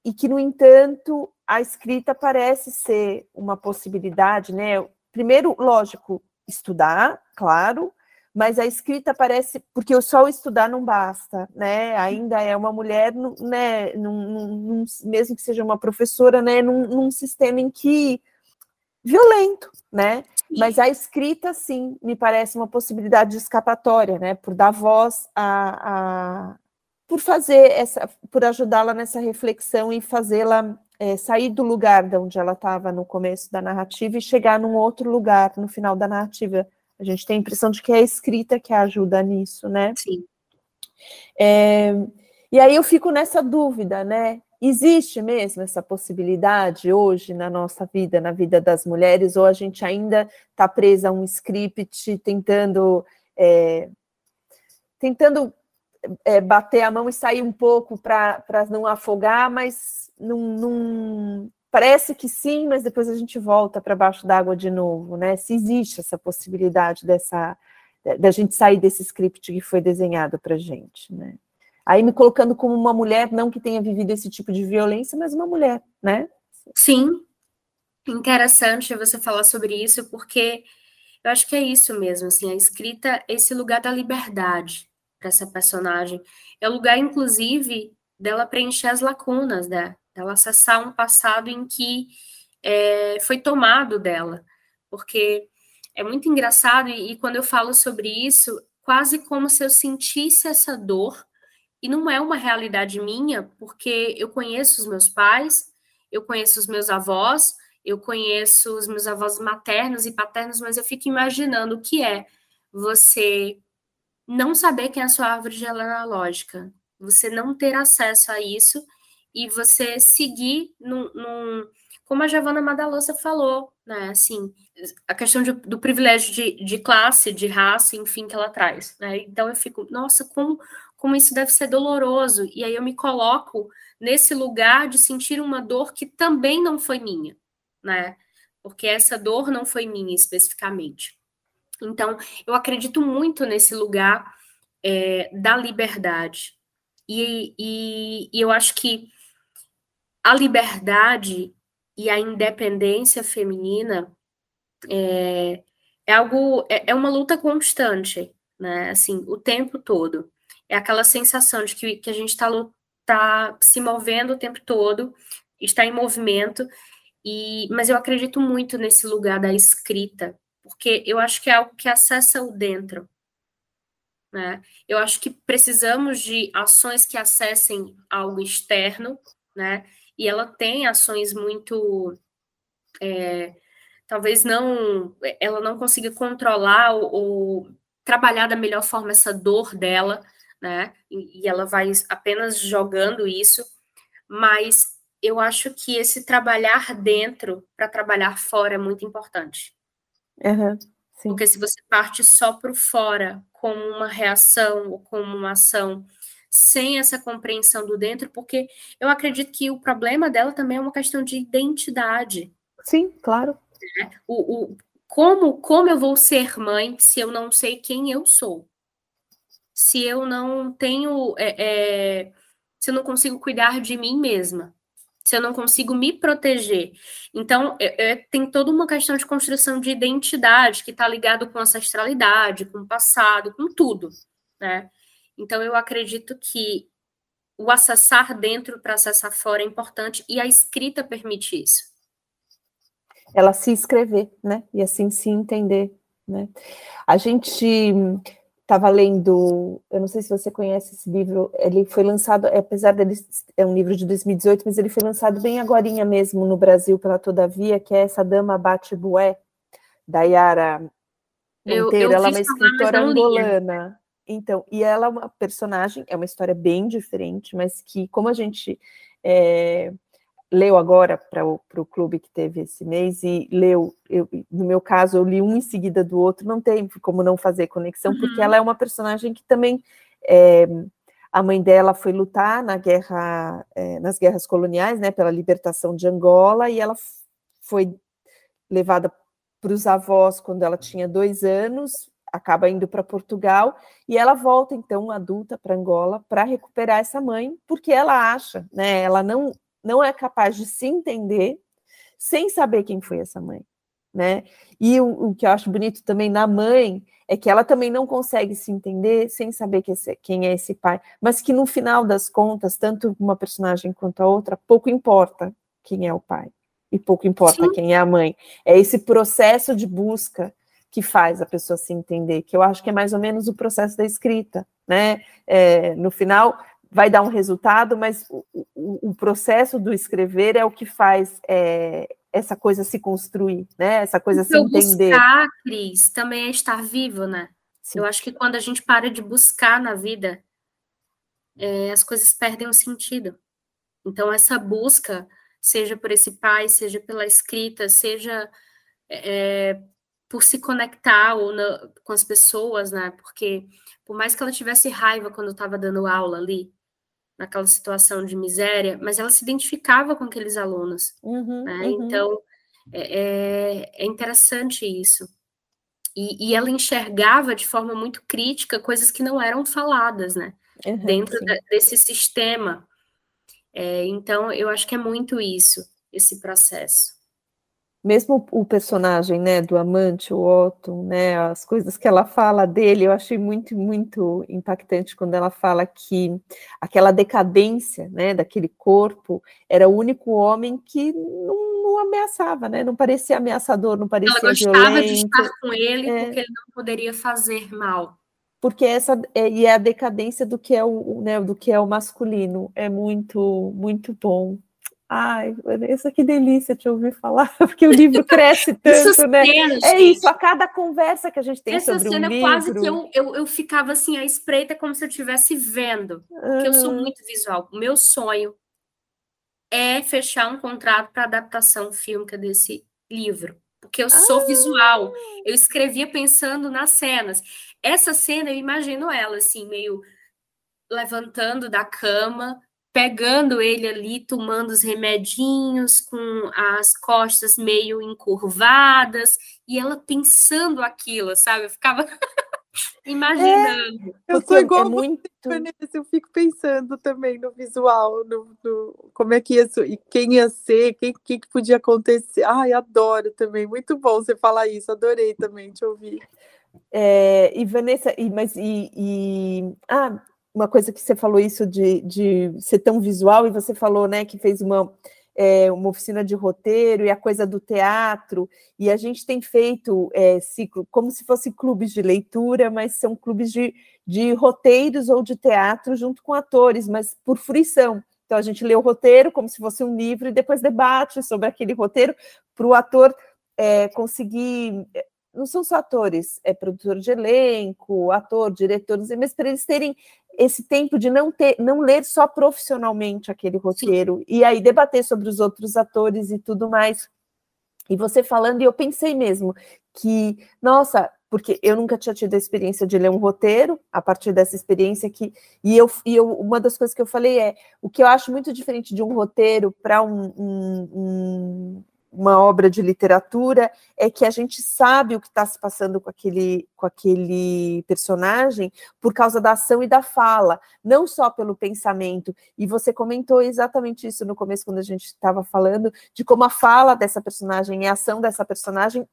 e que no entanto a escrita parece ser uma possibilidade, né? Primeiro, lógico, estudar, claro, mas a escrita parece porque só o estudar não basta, né? Ainda é uma mulher, né? Num, num, mesmo que seja uma professora, né? Num, num sistema em que violento, né? Mas a escrita, sim, me parece uma possibilidade de escapatória, né? Por dar voz a, a por fazer essa, por ajudá-la nessa reflexão e fazê-la é, sair do lugar de onde ela estava no começo da narrativa e chegar num outro lugar no final da narrativa a gente tem a impressão de que é a escrita que ajuda nisso, né? Sim. É, e aí eu fico nessa dúvida, né? Existe mesmo essa possibilidade hoje na nossa vida, na vida das mulheres, ou a gente ainda está presa a um script tentando é, tentando é, bater a mão e sair um pouco para não afogar, mas não, não, Parece que sim, mas depois a gente volta para baixo d'água de novo, né? Se existe essa possibilidade dessa da gente sair desse script que foi desenhado para gente, né? Aí me colocando como uma mulher, não que tenha vivido esse tipo de violência, mas uma mulher, né? Sim. Interessante você falar sobre isso, porque eu acho que é isso mesmo, assim, a escrita é esse lugar da liberdade para essa personagem. É o lugar, inclusive, dela preencher as lacunas, né? Ela acessar um passado em que é, foi tomado dela, porque é muito engraçado e, e quando eu falo sobre isso, quase como se eu sentisse essa dor e não é uma realidade minha, porque eu conheço os meus pais, eu conheço os meus avós, eu conheço os meus avós maternos e paternos, mas eu fico imaginando o que é você não saber quem é a sua árvore genealógica, você não ter acesso a isso e você seguir num, num como a Giovanna Madalosa falou, né, assim, a questão de, do privilégio de, de, classe, de raça, enfim, que ela traz, né, então eu fico, nossa, como, como isso deve ser doloroso, e aí eu me coloco nesse lugar de sentir uma dor que também não foi minha, né, porque essa dor não foi minha especificamente. Então, eu acredito muito nesse lugar é, da liberdade, e, e, e eu acho que a liberdade e a independência feminina é, é algo, é, é, uma luta constante, né? Assim, o tempo todo. É aquela sensação de que, que a gente está está se movendo o tempo todo, está em movimento, e, mas eu acredito muito nesse lugar da escrita, porque eu acho que é algo que acessa o dentro. Né? Eu acho que precisamos de ações que acessem algo externo, né? E ela tem ações muito. É, talvez não. Ela não consiga controlar ou, ou, trabalhar da melhor forma essa dor dela, né? E, e ela vai apenas jogando isso, mas eu acho que esse trabalhar dentro para trabalhar fora é muito importante. Uhum, Porque se você parte só para o fora como uma reação ou como uma ação, sem essa compreensão do dentro, porque eu acredito que o problema dela também é uma questão de identidade. Sim, claro. Né? O, o, como, como eu vou ser mãe se eu não sei quem eu sou? Se eu não tenho. É, é, se eu não consigo cuidar de mim mesma se eu não consigo me proteger. Então, é, é, tem toda uma questão de construção de identidade que está ligado com ancestralidade, com o passado, com tudo, né? Então, eu acredito que o acessar dentro para acessar fora é importante e a escrita permite isso. Ela se escrever, né? E assim se entender, né? A gente estava lendo, eu não sei se você conhece esse livro, ele foi lançado, apesar dele é um livro de 2018, mas ele foi lançado bem agora mesmo no Brasil pela Todavia, que é essa Dama Bate Bué, da Yara Monteiro, ela é uma escritora angolana. Então, e ela é uma personagem, é uma história bem diferente, mas que, como a gente é, leu agora para o clube que teve esse mês e leu, eu, no meu caso, eu li um em seguida do outro, não tem como não fazer conexão, uhum. porque ela é uma personagem que também é, a mãe dela foi lutar na guerra, é, nas guerras coloniais, né, pela libertação de Angola, e ela foi levada para os avós quando ela tinha dois anos, acaba indo para Portugal e ela volta então adulta para Angola para recuperar essa mãe, porque ela acha, né? Ela não não é capaz de se entender sem saber quem foi essa mãe, né? E o, o que eu acho bonito também na mãe é que ela também não consegue se entender sem saber que esse, quem é esse pai, mas que no final das contas, tanto uma personagem quanto a outra, pouco importa quem é o pai e pouco importa Sim. quem é a mãe. É esse processo de busca que faz a pessoa se entender, que eu acho que é mais ou menos o processo da escrita, né? É, no final, vai dar um resultado, mas o, o, o processo do escrever é o que faz é, essa coisa se construir, né? Essa coisa o se entender. Buscar, Cris, também é estar vivo, né? Sim. Eu acho que quando a gente para de buscar na vida, é, as coisas perdem o sentido. Então, essa busca, seja por esse pai, seja pela escrita, seja é, por se conectar ou na, com as pessoas, né? Porque por mais que ela tivesse raiva quando estava dando aula ali, naquela situação de miséria, mas ela se identificava com aqueles alunos. Uhum, né? uhum. Então, é, é, é interessante isso. E, e, ela enxergava de forma muito crítica coisas que não eram faladas, né? Uhum, Dentro da, desse sistema. É, então, eu acho que é muito isso, esse processo mesmo o personagem, né, do amante, o Otto, né, as coisas que ela fala dele, eu achei muito, muito impactante quando ela fala que aquela decadência, né, daquele corpo, era o único homem que não, não ameaçava, né, não parecia ameaçador, não parecia ela gostava violento. de estar com ele é. porque ele não poderia fazer mal. Porque essa é, e é a decadência do que é o, né, do que é o masculino, é muito, muito bom. Ai, Vanessa, que delícia te ouvir falar, porque o livro cresce tanto, né? Cena, é isso, a cada conversa que a gente tem Essa sobre um livro... Essa cena quase que eu, eu, eu ficava assim, à espreita, como se eu estivesse vendo, porque eu sou muito visual. O meu sonho é fechar um contrato para adaptação fílmica desse livro, porque eu sou ah. visual. Eu escrevia pensando nas cenas. Essa cena, eu imagino ela, assim, meio levantando da cama, pegando ele ali, tomando os remedinhos, com as costas meio encurvadas, e ela pensando aquilo, sabe? Eu ficava imaginando. É, eu sou igual é muito... Vanessa, eu fico pensando também no visual, no, no, como é que ia e quem ia ser, quem, que podia acontecer. Ai, adoro também, muito bom você falar isso, adorei também te ouvir. É, e Vanessa, e, mas e, e, ah, uma coisa que você falou isso de, de ser tão visual, e você falou, né, que fez uma, é, uma oficina de roteiro e a coisa do teatro, e a gente tem feito é, ciclo como se fossem clubes de leitura, mas são clubes de, de roteiros ou de teatro junto com atores, mas por fruição. Então a gente lê o roteiro como se fosse um livro e depois debate sobre aquele roteiro para o ator é, conseguir. Não são só atores, é produtor de elenco, ator, diretor, mas para eles terem esse tempo de não ter, não ler só profissionalmente aquele roteiro Sim. e aí debater sobre os outros atores e tudo mais. E você falando, e eu pensei mesmo que, nossa, porque eu nunca tinha tido a experiência de ler um roteiro, a partir dessa experiência que. E, eu, e eu, uma das coisas que eu falei é: o que eu acho muito diferente de um roteiro para um, um, um, uma obra de literatura é que a gente sabe o que está se passando com aquele, com aquele personagem por causa da ação e da fala, não só pelo pensamento. E você comentou exatamente isso no começo, quando a gente estava falando, de como a fala dessa personagem e a ação dessa personagem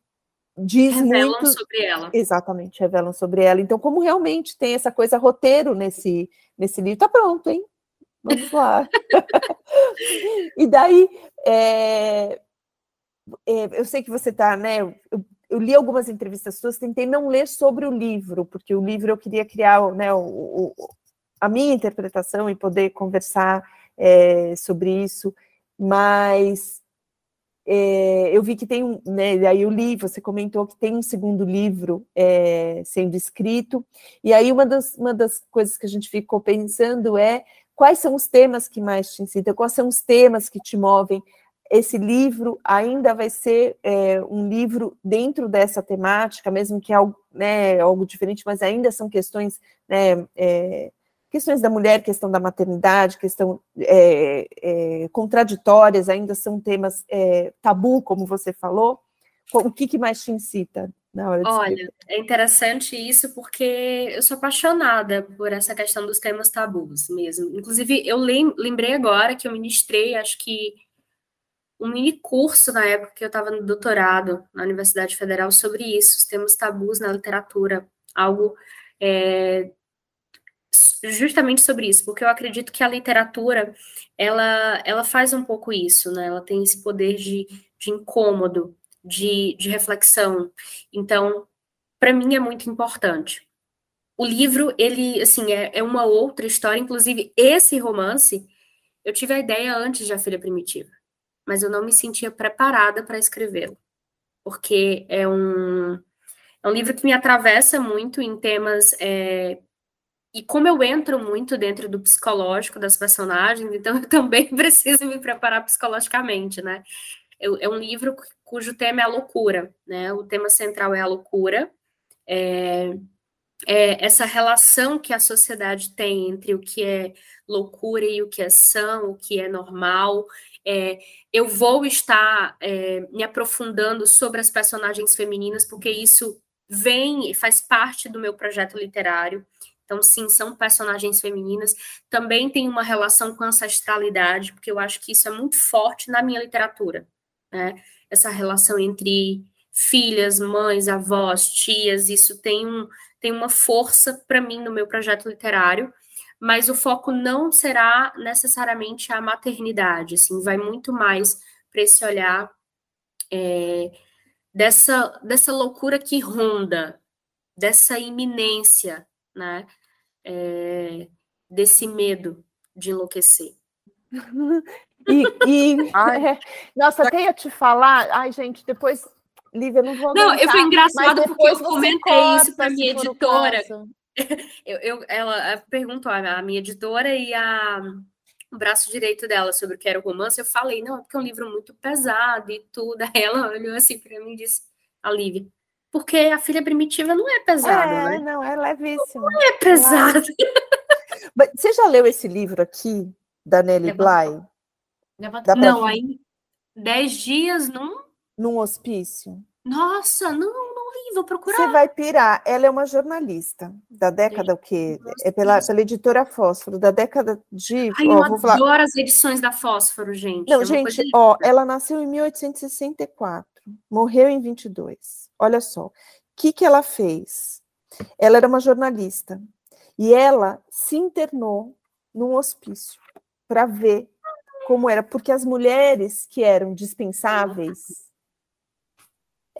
diz revelam muito... sobre ela. Exatamente, revelam sobre ela. Então, como realmente tem essa coisa roteiro nesse, nesse livro, tá pronto, hein? Vamos lá. e daí, é, eu sei que você está, né? Eu, eu, li algumas entrevistas suas, tentei não ler sobre o livro, porque o livro eu queria criar né, o, o, a minha interpretação e poder conversar é, sobre isso, mas é, eu vi que tem um, né, aí eu li, você comentou que tem um segundo livro é, sendo escrito, e aí uma das, uma das coisas que a gente ficou pensando é quais são os temas que mais te incitam, quais são os temas que te movem esse livro ainda vai ser é, um livro dentro dessa temática, mesmo que algo, né, algo diferente, mas ainda são questões, né, é, questões da mulher, questão da maternidade, questão é, é contraditórias, ainda são temas é, tabu, como você falou. O que, que mais te incita na hora de Olha, é interessante isso porque eu sou apaixonada por essa questão dos temas tabus mesmo. Inclusive, eu lembrei agora que eu ministrei, acho que um mini curso na época que eu estava no doutorado na Universidade Federal sobre isso, os temas tabus na literatura, algo é, justamente sobre isso, porque eu acredito que a literatura ela, ela faz um pouco isso, né? Ela tem esse poder de, de incômodo, de, de reflexão. Então, para mim é muito importante. O livro, ele, assim, é, é uma outra história. Inclusive, esse romance, eu tive a ideia antes de A Filha Primitiva mas eu não me sentia preparada para escrevê-lo, porque é um, é um livro que me atravessa muito em temas. É, e como eu entro muito dentro do psicológico das personagens, então eu também preciso me preparar psicologicamente, né? é um livro cujo tema é a loucura, né? O tema central é a loucura. É, é, essa relação que a sociedade tem entre o que é loucura e o que é são, o que é normal. É, eu vou estar é, me aprofundando sobre as personagens femininas, porque isso vem e faz parte do meu projeto literário. Então, sim, são personagens femininas. Também tem uma relação com ancestralidade, porque eu acho que isso é muito forte na minha literatura. Né? Essa relação entre filhas, mães, avós, tias, isso tem um, tem uma força para mim no meu projeto literário, mas o foco não será necessariamente a maternidade, assim, vai muito mais para esse olhar é, dessa, dessa loucura que ronda, dessa iminência, né, é, desse medo de enlouquecer. E, e é, nossa, até ia te falar, ai gente, depois Lívia, não vou Não, eu foi engraçado porque eu comentei isso para minha editora. Eu, eu, ela perguntou a minha editora e a, o braço direito dela sobre o que era o romance. Eu falei, não, é porque é um livro muito pesado e tudo. Aí ela olhou assim para mim e disse, a Lívia, porque a filha primitiva não é pesada, é, né? Não, é levíssima. Não é pesada. Você já leu esse livro aqui, da Nelly Bly? Não, aí dez dias num num hospício? Nossa, não, vou procurar. Você vai pirar. Ela é uma jornalista da década o quê? É pela, pela editora Fósforo, da década de. Ai, ó, eu adoro falar... as edições da Fósforo, gente. Não, é gente, ó, ela nasceu em 1864, morreu em 22. Olha só. O que, que ela fez? Ela era uma jornalista. E ela se internou num hospício para ver como era, porque as mulheres que eram dispensáveis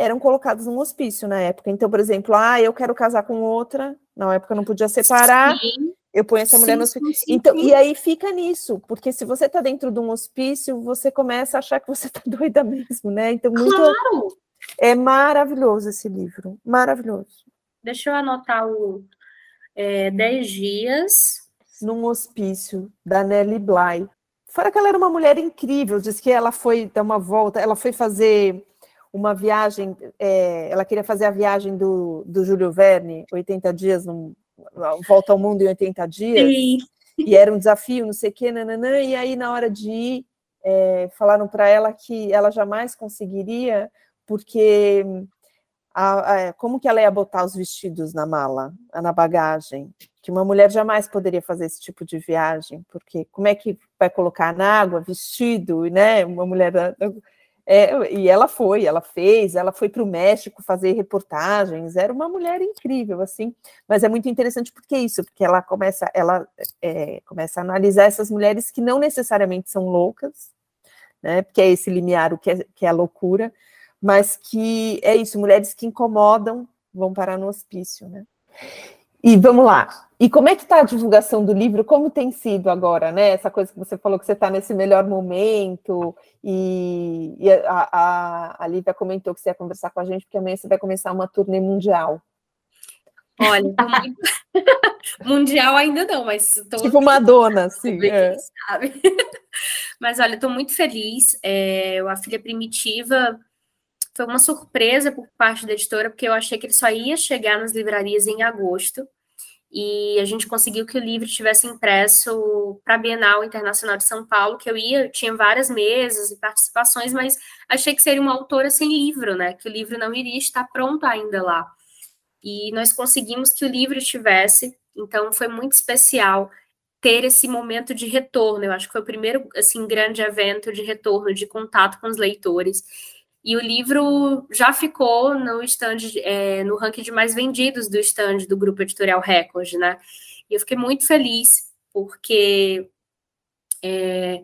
eram colocadas num hospício na época. Então, por exemplo, ah, eu quero casar com outra, na época não podia separar. Sim. Eu ponho essa mulher sim, no hospício. Sim, então, e aí fica nisso, porque se você está dentro de um hospício, você começa a achar que você está doida mesmo, né? Então, muito, claro. é maravilhoso esse livro, maravilhoso. Deixa eu anotar o é, 10 dias. Num hospício, da Nelly Bly. Fora que ela era uma mulher incrível, diz que ela foi dar uma volta, ela foi fazer uma viagem, é, ela queria fazer a viagem do, do Júlio Verne, 80 dias, num, volta ao mundo em 80 dias, Sim. e era um desafio, não sei o quê, nananã, e aí na hora de ir, é, falaram para ela que ela jamais conseguiria, porque a, a, como que ela ia botar os vestidos na mala, na bagagem? Que uma mulher jamais poderia fazer esse tipo de viagem, porque como é que vai colocar na água vestido, né? Uma mulher é, e ela foi, ela fez, ela foi para o México fazer reportagens, era uma mulher incrível, assim, mas é muito interessante porque isso, porque ela começa, ela é, começa a analisar essas mulheres que não necessariamente são loucas, né? Porque é esse limiar o que é, que é a loucura, mas que é isso, mulheres que incomodam vão parar no hospício, né? E vamos lá. E como é que está a divulgação do livro? Como tem sido agora, né? Essa coisa que você falou que você está nesse melhor momento, e, e a, a, a Lívia comentou que você ia conversar com a gente, porque amanhã você vai começar uma turnê mundial. Olha, mundial ainda não, mas tô... tipo Madonna, sim. É. Sabe? mas olha, estou muito feliz. É, a filha primitiva foi uma surpresa por parte da editora, porque eu achei que ele só ia chegar nas livrarias em agosto. E a gente conseguiu que o livro estivesse impresso para a Bienal Internacional de São Paulo, que eu ia, tinha várias mesas e participações, mas achei que seria uma autora sem livro, né? Que o livro não iria estar pronto ainda lá. E nós conseguimos que o livro estivesse, então foi muito especial ter esse momento de retorno. Eu acho que foi o primeiro assim grande evento de retorno, de contato com os leitores. E o livro já ficou no stand, é, no ranking de mais vendidos do stand do Grupo Editorial Record, né? E eu fiquei muito feliz, porque é,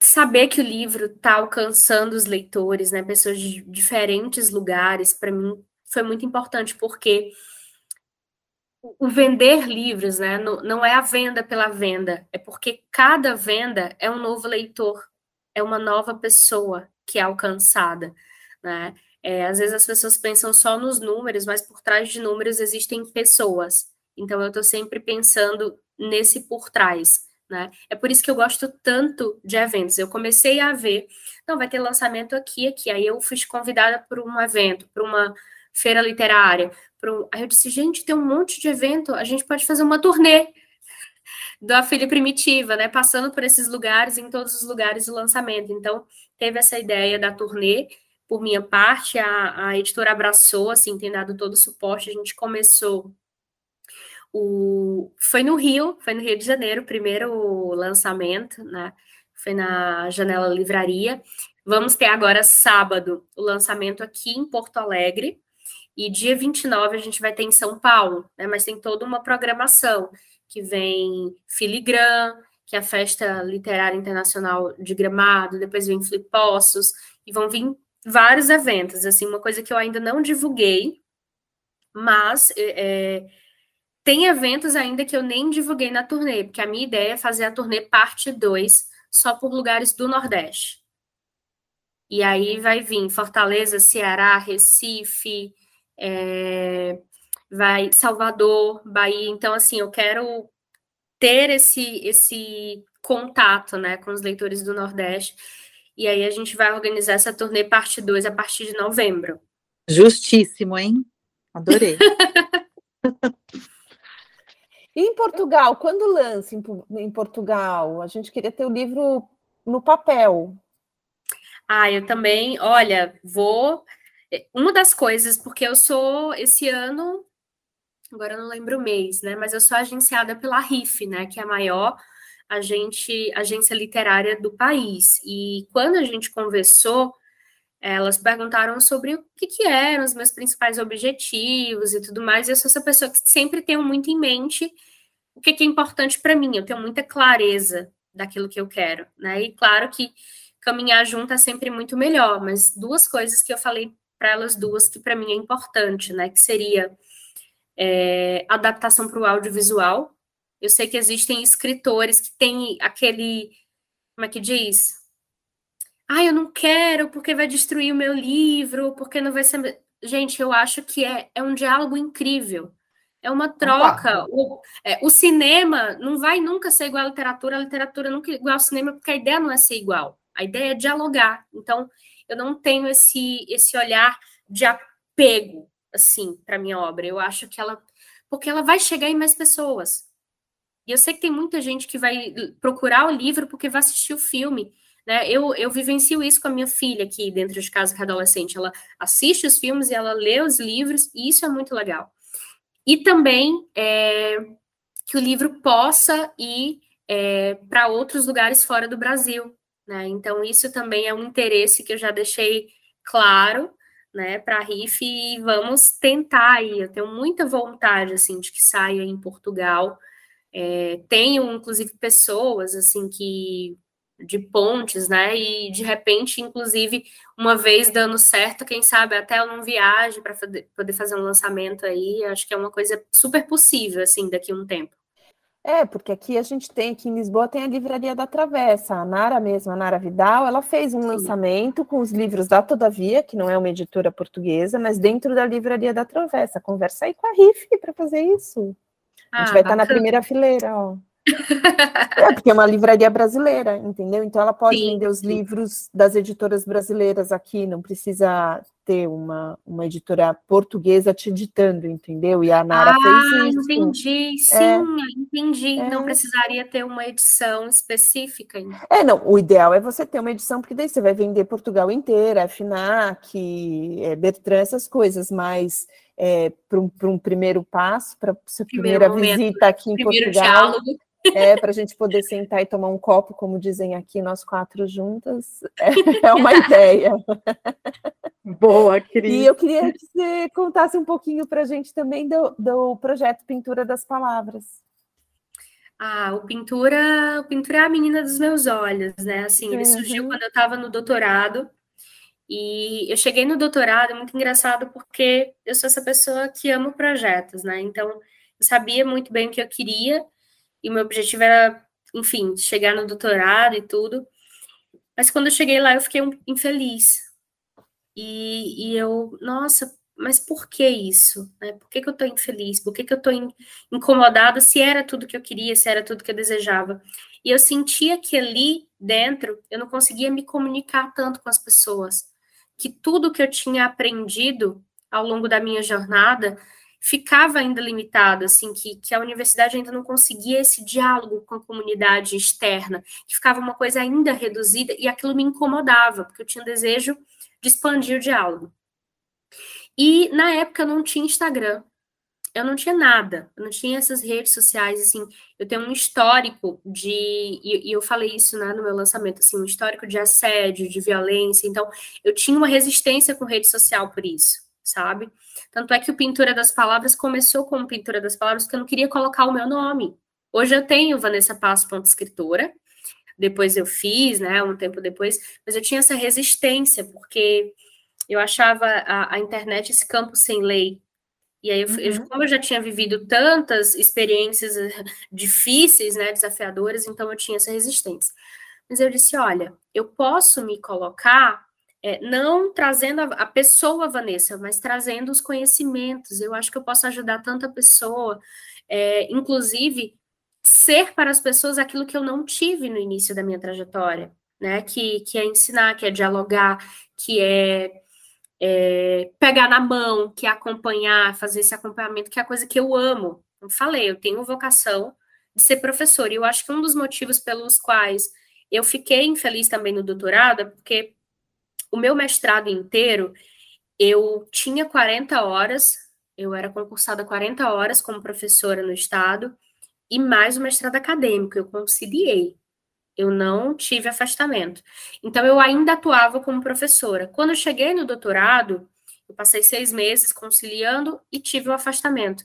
saber que o livro está alcançando os leitores, né? Pessoas de diferentes lugares, para mim foi muito importante, porque o vender livros, né? Não é a venda pela venda, é porque cada venda é um novo leitor, é uma nova pessoa, que é alcançada, né? É, às vezes as pessoas pensam só nos números, mas por trás de números existem pessoas. Então eu estou sempre pensando nesse por trás, né? É por isso que eu gosto tanto de eventos. Eu comecei a ver, não, vai ter lançamento aqui, aqui. Aí eu fui convidada para um evento, para uma feira literária. Um... Aí eu disse, gente, tem um monte de evento, a gente pode fazer uma turnê da filha primitiva, né? Passando por esses lugares, em todos os lugares do lançamento. Então, teve essa ideia da turnê. Por minha parte, a, a editora abraçou, assim, tem dado todo o suporte. A gente começou o... Foi no Rio, foi no Rio de Janeiro, o primeiro lançamento, né? Foi na Janela Livraria. Vamos ter agora sábado o lançamento aqui em Porto Alegre. E dia 29 a gente vai ter em São Paulo, né? Mas tem toda uma programação que vem Filigran, que é a Festa Literária Internacional de Gramado, depois vem Flipossos, e vão vir vários eventos, assim, uma coisa que eu ainda não divulguei, mas é, é tem eventos ainda que eu nem divulguei na turnê, porque a minha ideia é fazer a turnê parte 2, só por lugares do Nordeste. E aí vai vir Fortaleza, Ceará, Recife, é, vai Salvador, Bahia. Então, assim, eu quero ter esse, esse contato né, com os leitores do Nordeste. E aí a gente vai organizar essa turnê parte 2 a partir de novembro. Justíssimo, hein? Adorei. e em Portugal, quando lança em, em Portugal? A gente queria ter o livro no papel. Ah, eu também, olha, vou. Uma das coisas, porque eu sou esse ano agora eu não lembro o mês, né? Mas eu sou agenciada pela RIF, né? Que é a maior agente, agência literária do país. E quando a gente conversou, Elas perguntaram sobre o que, que eram os meus principais objetivos e tudo mais. E eu sou essa pessoa que sempre tenho muito em mente o que, que é importante para mim. Eu tenho muita clareza daquilo que eu quero, né? E claro que caminhar junto é sempre muito melhor, mas duas coisas que eu falei para elas duas que para mim é importante, né? Que seria é, adaptação para o audiovisual. Eu sei que existem escritores que têm aquele, como é que diz? Ah, eu não quero porque vai destruir o meu livro, porque não vai ser. Gente, eu acho que é, é um diálogo incrível. É uma troca. O, é, o, cinema não vai nunca ser igual à literatura, a literatura nunca é igual ao cinema, porque a ideia não é ser igual. A ideia é dialogar. Então, eu não tenho esse, esse olhar de apego, assim, para minha obra. Eu acho que ela. Porque ela vai chegar em mais pessoas. E eu sei que tem muita gente que vai procurar o livro porque vai assistir o filme. Né? Eu, eu vivencio isso com a minha filha aqui dentro de casa, que é adolescente. Ela assiste os filmes e ela lê os livros, e isso é muito legal. E também é, que o livro possa ir é, para outros lugares fora do Brasil. Né? Então, isso também é um interesse que eu já deixei claro né, para a RIF e vamos tentar aí. Eu tenho muita vontade assim de que saia em Portugal. É, tenho, inclusive, pessoas assim que de pontes, né? E de repente, inclusive, uma vez dando certo, quem sabe até eu não viaje para poder fazer um lançamento aí. Acho que é uma coisa super possível, assim, daqui a um tempo. É, porque aqui a gente tem, aqui em Lisboa, tem a Livraria da Travessa. A Nara mesma, a Nara Vidal, ela fez um Sim. lançamento com os livros da Todavia, que não é uma editora portuguesa, mas dentro da Livraria da Travessa. Conversa aí com a RIF para fazer isso. A gente ah, vai estar na primeira fileira, ó. É, porque é uma livraria brasileira, entendeu? Então ela pode sim, vender os sim. livros das editoras brasileiras aqui, não precisa ter uma, uma editora portuguesa te editando, entendeu? E a Nara ah, fez isso. entendi, é. sim, é, entendi. É. Não precisaria ter uma edição específica. Então. É, não, o ideal é você ter uma edição, porque daí você vai vender Portugal inteira, FNAC, é, Bertrand, essas coisas, mas é, para um, um, primeiro passo, para sua primeira momento, visita aqui em Portugal. Diálogo é, para a gente poder sentar e tomar um copo, como dizem aqui, nós quatro juntas, é, é uma ideia. Boa, Cris. E eu queria que você contasse um pouquinho para a gente também do, do projeto Pintura das Palavras. Ah, o Pintura, o Pintura é a menina dos meus olhos, né? Assim, ele uhum. surgiu quando eu estava no doutorado, e eu cheguei no doutorado, é muito engraçado, porque eu sou essa pessoa que ama projetos, né? Então, eu sabia muito bem o que eu queria, e meu objetivo era, enfim, chegar no doutorado e tudo. Mas quando eu cheguei lá, eu fiquei infeliz. E, e eu, nossa, mas por que isso? Né? Por que, que eu estou infeliz? Por que, que eu estou incomodada se era tudo que eu queria, se era tudo que eu desejava? E eu sentia que ali dentro eu não conseguia me comunicar tanto com as pessoas. Que tudo que eu tinha aprendido ao longo da minha jornada ficava ainda limitado, assim, que, que a universidade ainda não conseguia esse diálogo com a comunidade externa, que ficava uma coisa ainda reduzida, e aquilo me incomodava, porque eu tinha desejo de expandir o diálogo. E na época eu não tinha Instagram, eu não tinha nada, eu não tinha essas redes sociais, assim, eu tenho um histórico de, e, e, eu falei isso né, no meu lançamento, assim, um histórico de assédio, de violência, então eu tinha uma resistência com rede social por isso, sabe? Tanto é que o Pintura das Palavras começou como Pintura das Palavras, porque eu não queria colocar o meu nome. Hoje eu tenho Vanessa Passo, ponto escritora, depois eu fiz, né, um tempo depois, mas eu tinha essa resistência, porque eu achava a, a internet esse campo sem lei. E aí, eu, uhum. eu, como eu já tinha vivido tantas experiências difíceis, né, desafiadoras, então eu tinha essa resistência. Mas eu disse, olha, eu posso me colocar é, não trazendo a, a, pessoa Vanessa, mas trazendo os conhecimentos. Eu acho que eu posso ajudar tanta pessoa, é, inclusive ser para as pessoas aquilo que eu não tive no início da minha trajetória, né? Que, que é ensinar, que é dialogar, que é, é pegar na mão, que é acompanhar, fazer esse acompanhamento, que é a coisa que eu amo. Eu falei, eu tenho vocação de ser professor, e eu acho que um dos motivos pelos quais eu fiquei infeliz também no doutorado é porque o meu mestrado inteiro, eu tinha 40 horas, eu era concursada 40 horas como professora no estado, e mais o mestrado acadêmico, eu conciliei. Eu não tive afastamento. Então, eu ainda atuava como professora. Quando eu cheguei no doutorado, eu passei seis meses conciliando e tive o um afastamento.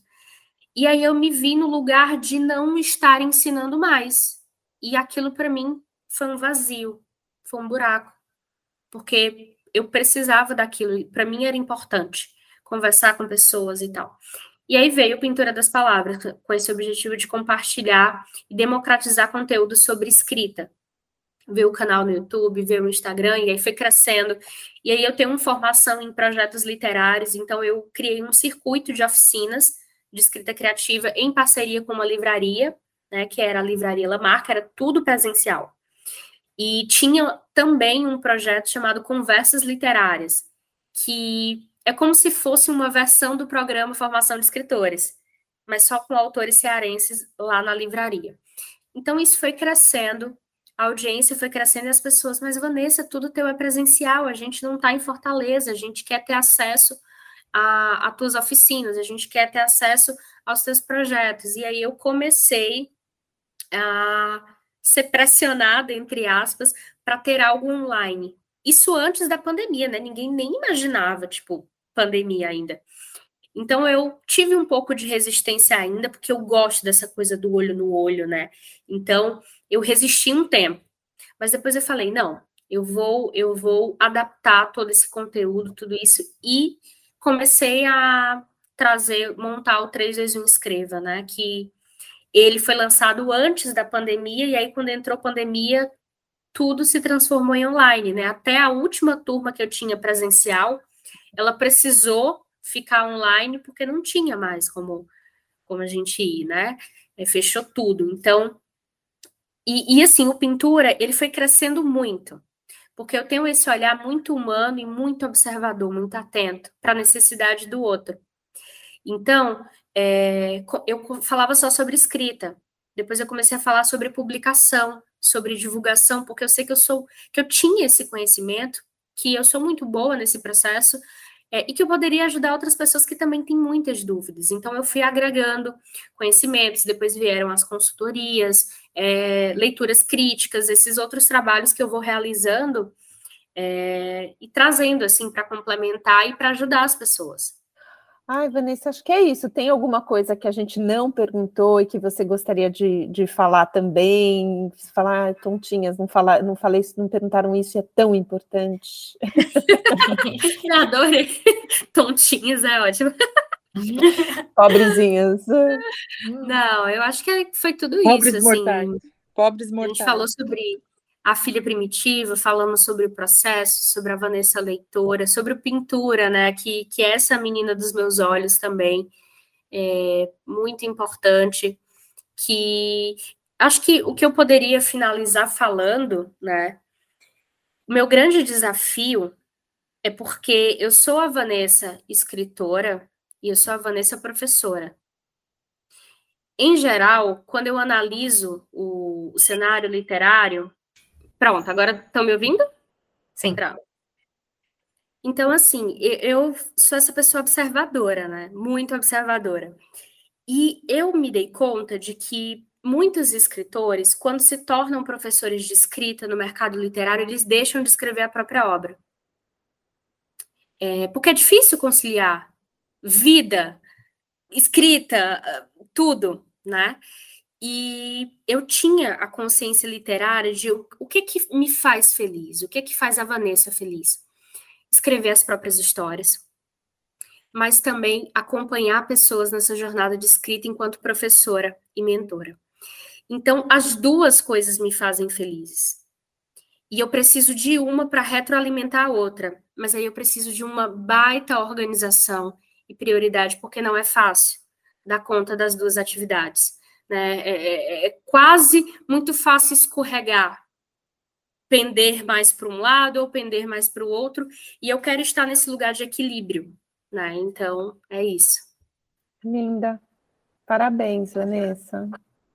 E aí eu me vi no lugar de não estar ensinando mais. E aquilo para mim foi um vazio, foi um buraco. Porque eu precisava daquilo, para mim era importante conversar com pessoas e tal. E aí veio Pintura das Palavras, com esse objetivo de compartilhar e democratizar conteúdo sobre escrita. Ver o canal no YouTube, ver o Instagram, e aí foi crescendo. E aí eu tenho uma formação em projetos literários, então eu criei um circuito de oficinas de escrita criativa em parceria com uma livraria, né, que era a Livraria Lamarca, era tudo presencial. E tinha também um projeto chamado Conversas Literárias, que é como se fosse uma versão do programa Formação de Escritores, mas só com autores cearenses lá na livraria. Então isso foi crescendo, a audiência foi crescendo e as pessoas, mas Vanessa, tudo teu é presencial, a gente não está em Fortaleza, a gente quer ter acesso a tuas oficinas, a gente quer ter acesso aos teus projetos. E aí eu comecei a ser pressionada, entre aspas, para ter algo online. Isso antes da pandemia, né? Ninguém nem imaginava, tipo, pandemia ainda. Então eu tive um pouco de resistência ainda, porque eu gosto dessa coisa do olho no olho, né? Então eu resisti um tempo. Mas depois eu falei, não, eu vou eu vou adaptar todo esse conteúdo, tudo isso e comecei a trazer, montar o 321 Escreva, né? Que ele foi lançado antes da pandemia, e aí, quando entrou pandemia, tudo se transformou em online, né? Até a última turma que eu tinha presencial, ela precisou ficar online porque não tinha mais como, como a gente ir, né? É, fechou tudo. Então, e, e assim, o pintura, ele foi crescendo muito, porque eu tenho esse olhar muito humano e muito observador, muito atento para a necessidade do outro. Então, é, eu falava só sobre escrita. Depois eu comecei a falar sobre publicação, sobre divulgação, porque eu sei que eu sou, que eu tinha esse conhecimento, que eu sou muito boa nesse processo, é, e que eu poderia ajudar outras pessoas que também têm muitas dúvidas. Então, eu fui agregando conhecimentos, depois vieram as consultorias, é, leituras críticas, esses outros trabalhos que eu vou realizando é, e trazendo, assim, para complementar e para ajudar as pessoas. Ai, Vanessa, acho que é isso. Tem alguma coisa que a gente não perguntou e que você gostaria de, de falar também? Falar, tontinhas, não, falar, não falei não perguntaram isso, é tão importante. eu adorei. Tontinhas é ótimo. Pobrezinhas. Não, eu acho que foi tudo Pobres isso. Mortais. Assim. Pobres mortais. A gente falou sobre a filha primitiva, falamos sobre o processo, sobre a Vanessa Leitora, sobre o pintura, né? Que, que é essa menina dos meus olhos também, é muito importante. Que acho que o que eu poderia finalizar falando, né? O meu grande desafio é porque eu sou a Vanessa escritora e eu sou a Vanessa professora. Em geral, quando eu analiso o, o cenário literário, Pronto, agora estão me ouvindo? Sim. Pronto. Então, assim, eu sou essa pessoa observadora, né? Muito observadora. E eu me dei conta de que muitos escritores, quando se tornam professores de escrita no mercado literário, eles deixam de escrever a própria obra. É, porque é difícil conciliar vida, escrita, tudo, né? E eu tinha a consciência literária de o que que me faz feliz, o que que faz a Vanessa feliz. Escrever as próprias histórias, mas também acompanhar pessoas nessa jornada de escrita enquanto professora e mentora. Então, as duas coisas me fazem felizes. E eu preciso de uma para retroalimentar a outra, mas aí eu preciso de uma baita organização e prioridade, porque não é fácil dar conta das duas atividades. Né? É, é, é quase muito fácil escorregar, pender mais para um lado ou pender mais para o outro, e eu quero estar nesse lugar de equilíbrio. Né? Então, é isso. Linda. Parabéns, Vanessa.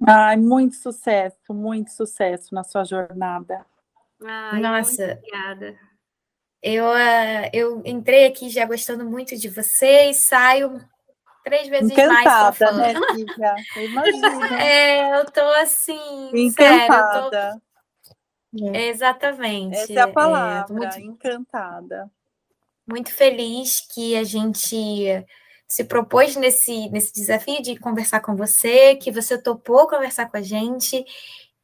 Ai, muito sucesso, muito sucesso na sua jornada. Ai, Nossa, eu, uh, eu entrei aqui já gostando muito de você e saio três vezes Encantada, mais. Encantada, né, Lívia? Imagina. É, eu tô assim, Encantada. sério, eu tô É. Exatamente. Essa é a palavra, é, muito, encantada. Muito feliz que a gente se propôs nesse, nesse desafio de conversar com você, que você topou conversar com a gente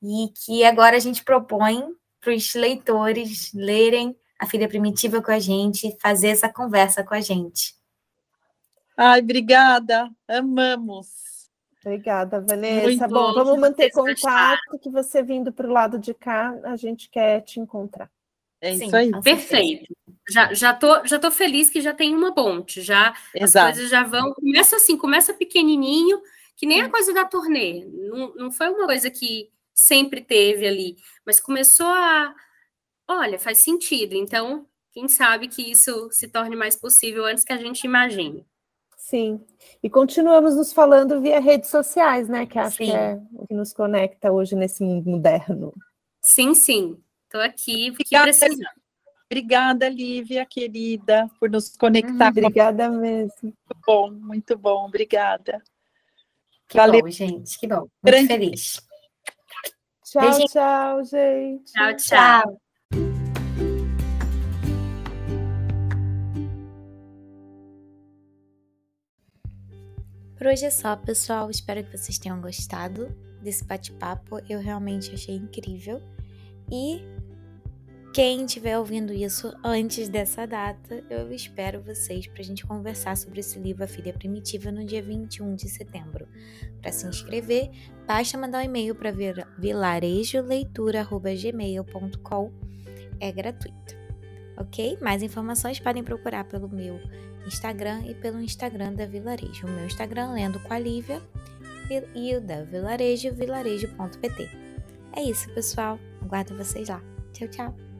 e que agora a gente propõe para os leitores lerem a Filha Primitiva com a gente, fazer essa conversa com a gente. Ai, obrigada, amamos. Obrigada, Vanessa. Muito bom, vamos manter contato, que você vindo para o lado de cá, a gente quer te encontrar. É isso Sim, aí. Perfeito. Já, já, tô, já tô feliz que já tem uma ponte, já Exato. as coisas já vão. Começa assim, começa pequenininho, que nem a coisa da turnê. Não, não foi uma coisa que sempre teve ali, mas começou a. Olha, faz sentido. Então, quem sabe que isso se torne mais possível antes que a gente imagine. Sim. E continuamos nos falando via redes sociais, né? Que acho sim. que é o que nos conecta hoje nesse mundo moderno. Sim, sim. Estou aqui porque precisando. Obrigada, Lívia, querida, por nos conectar. Hum, obrigada mesmo. Muito bom, muito bom. Obrigada. Que Valeu. bom, gente. Que bom. Muito Grande... feliz. Tchau, Beijinho. tchau, gente. Tchau, tchau. Por hoje é só, pessoal. Espero que vocês tenham gostado desse bate-papo. Eu realmente achei incrível. E quem estiver ouvindo isso antes dessa data, eu espero vocês para a gente conversar sobre esse livro A Filha Primitiva no dia 21 de setembro. Para se inscrever, basta mandar um e-mail para vilarejoleitura.gmail.com. É gratuito. Ok? Mais informações podem procurar pelo meu Instagram e pelo Instagram da Vilarejo. O meu Instagram, Lendo com a Lívia, e o da Vilarejo, vilarejo.pt. É isso, pessoal. Aguardo vocês lá. Tchau, tchau.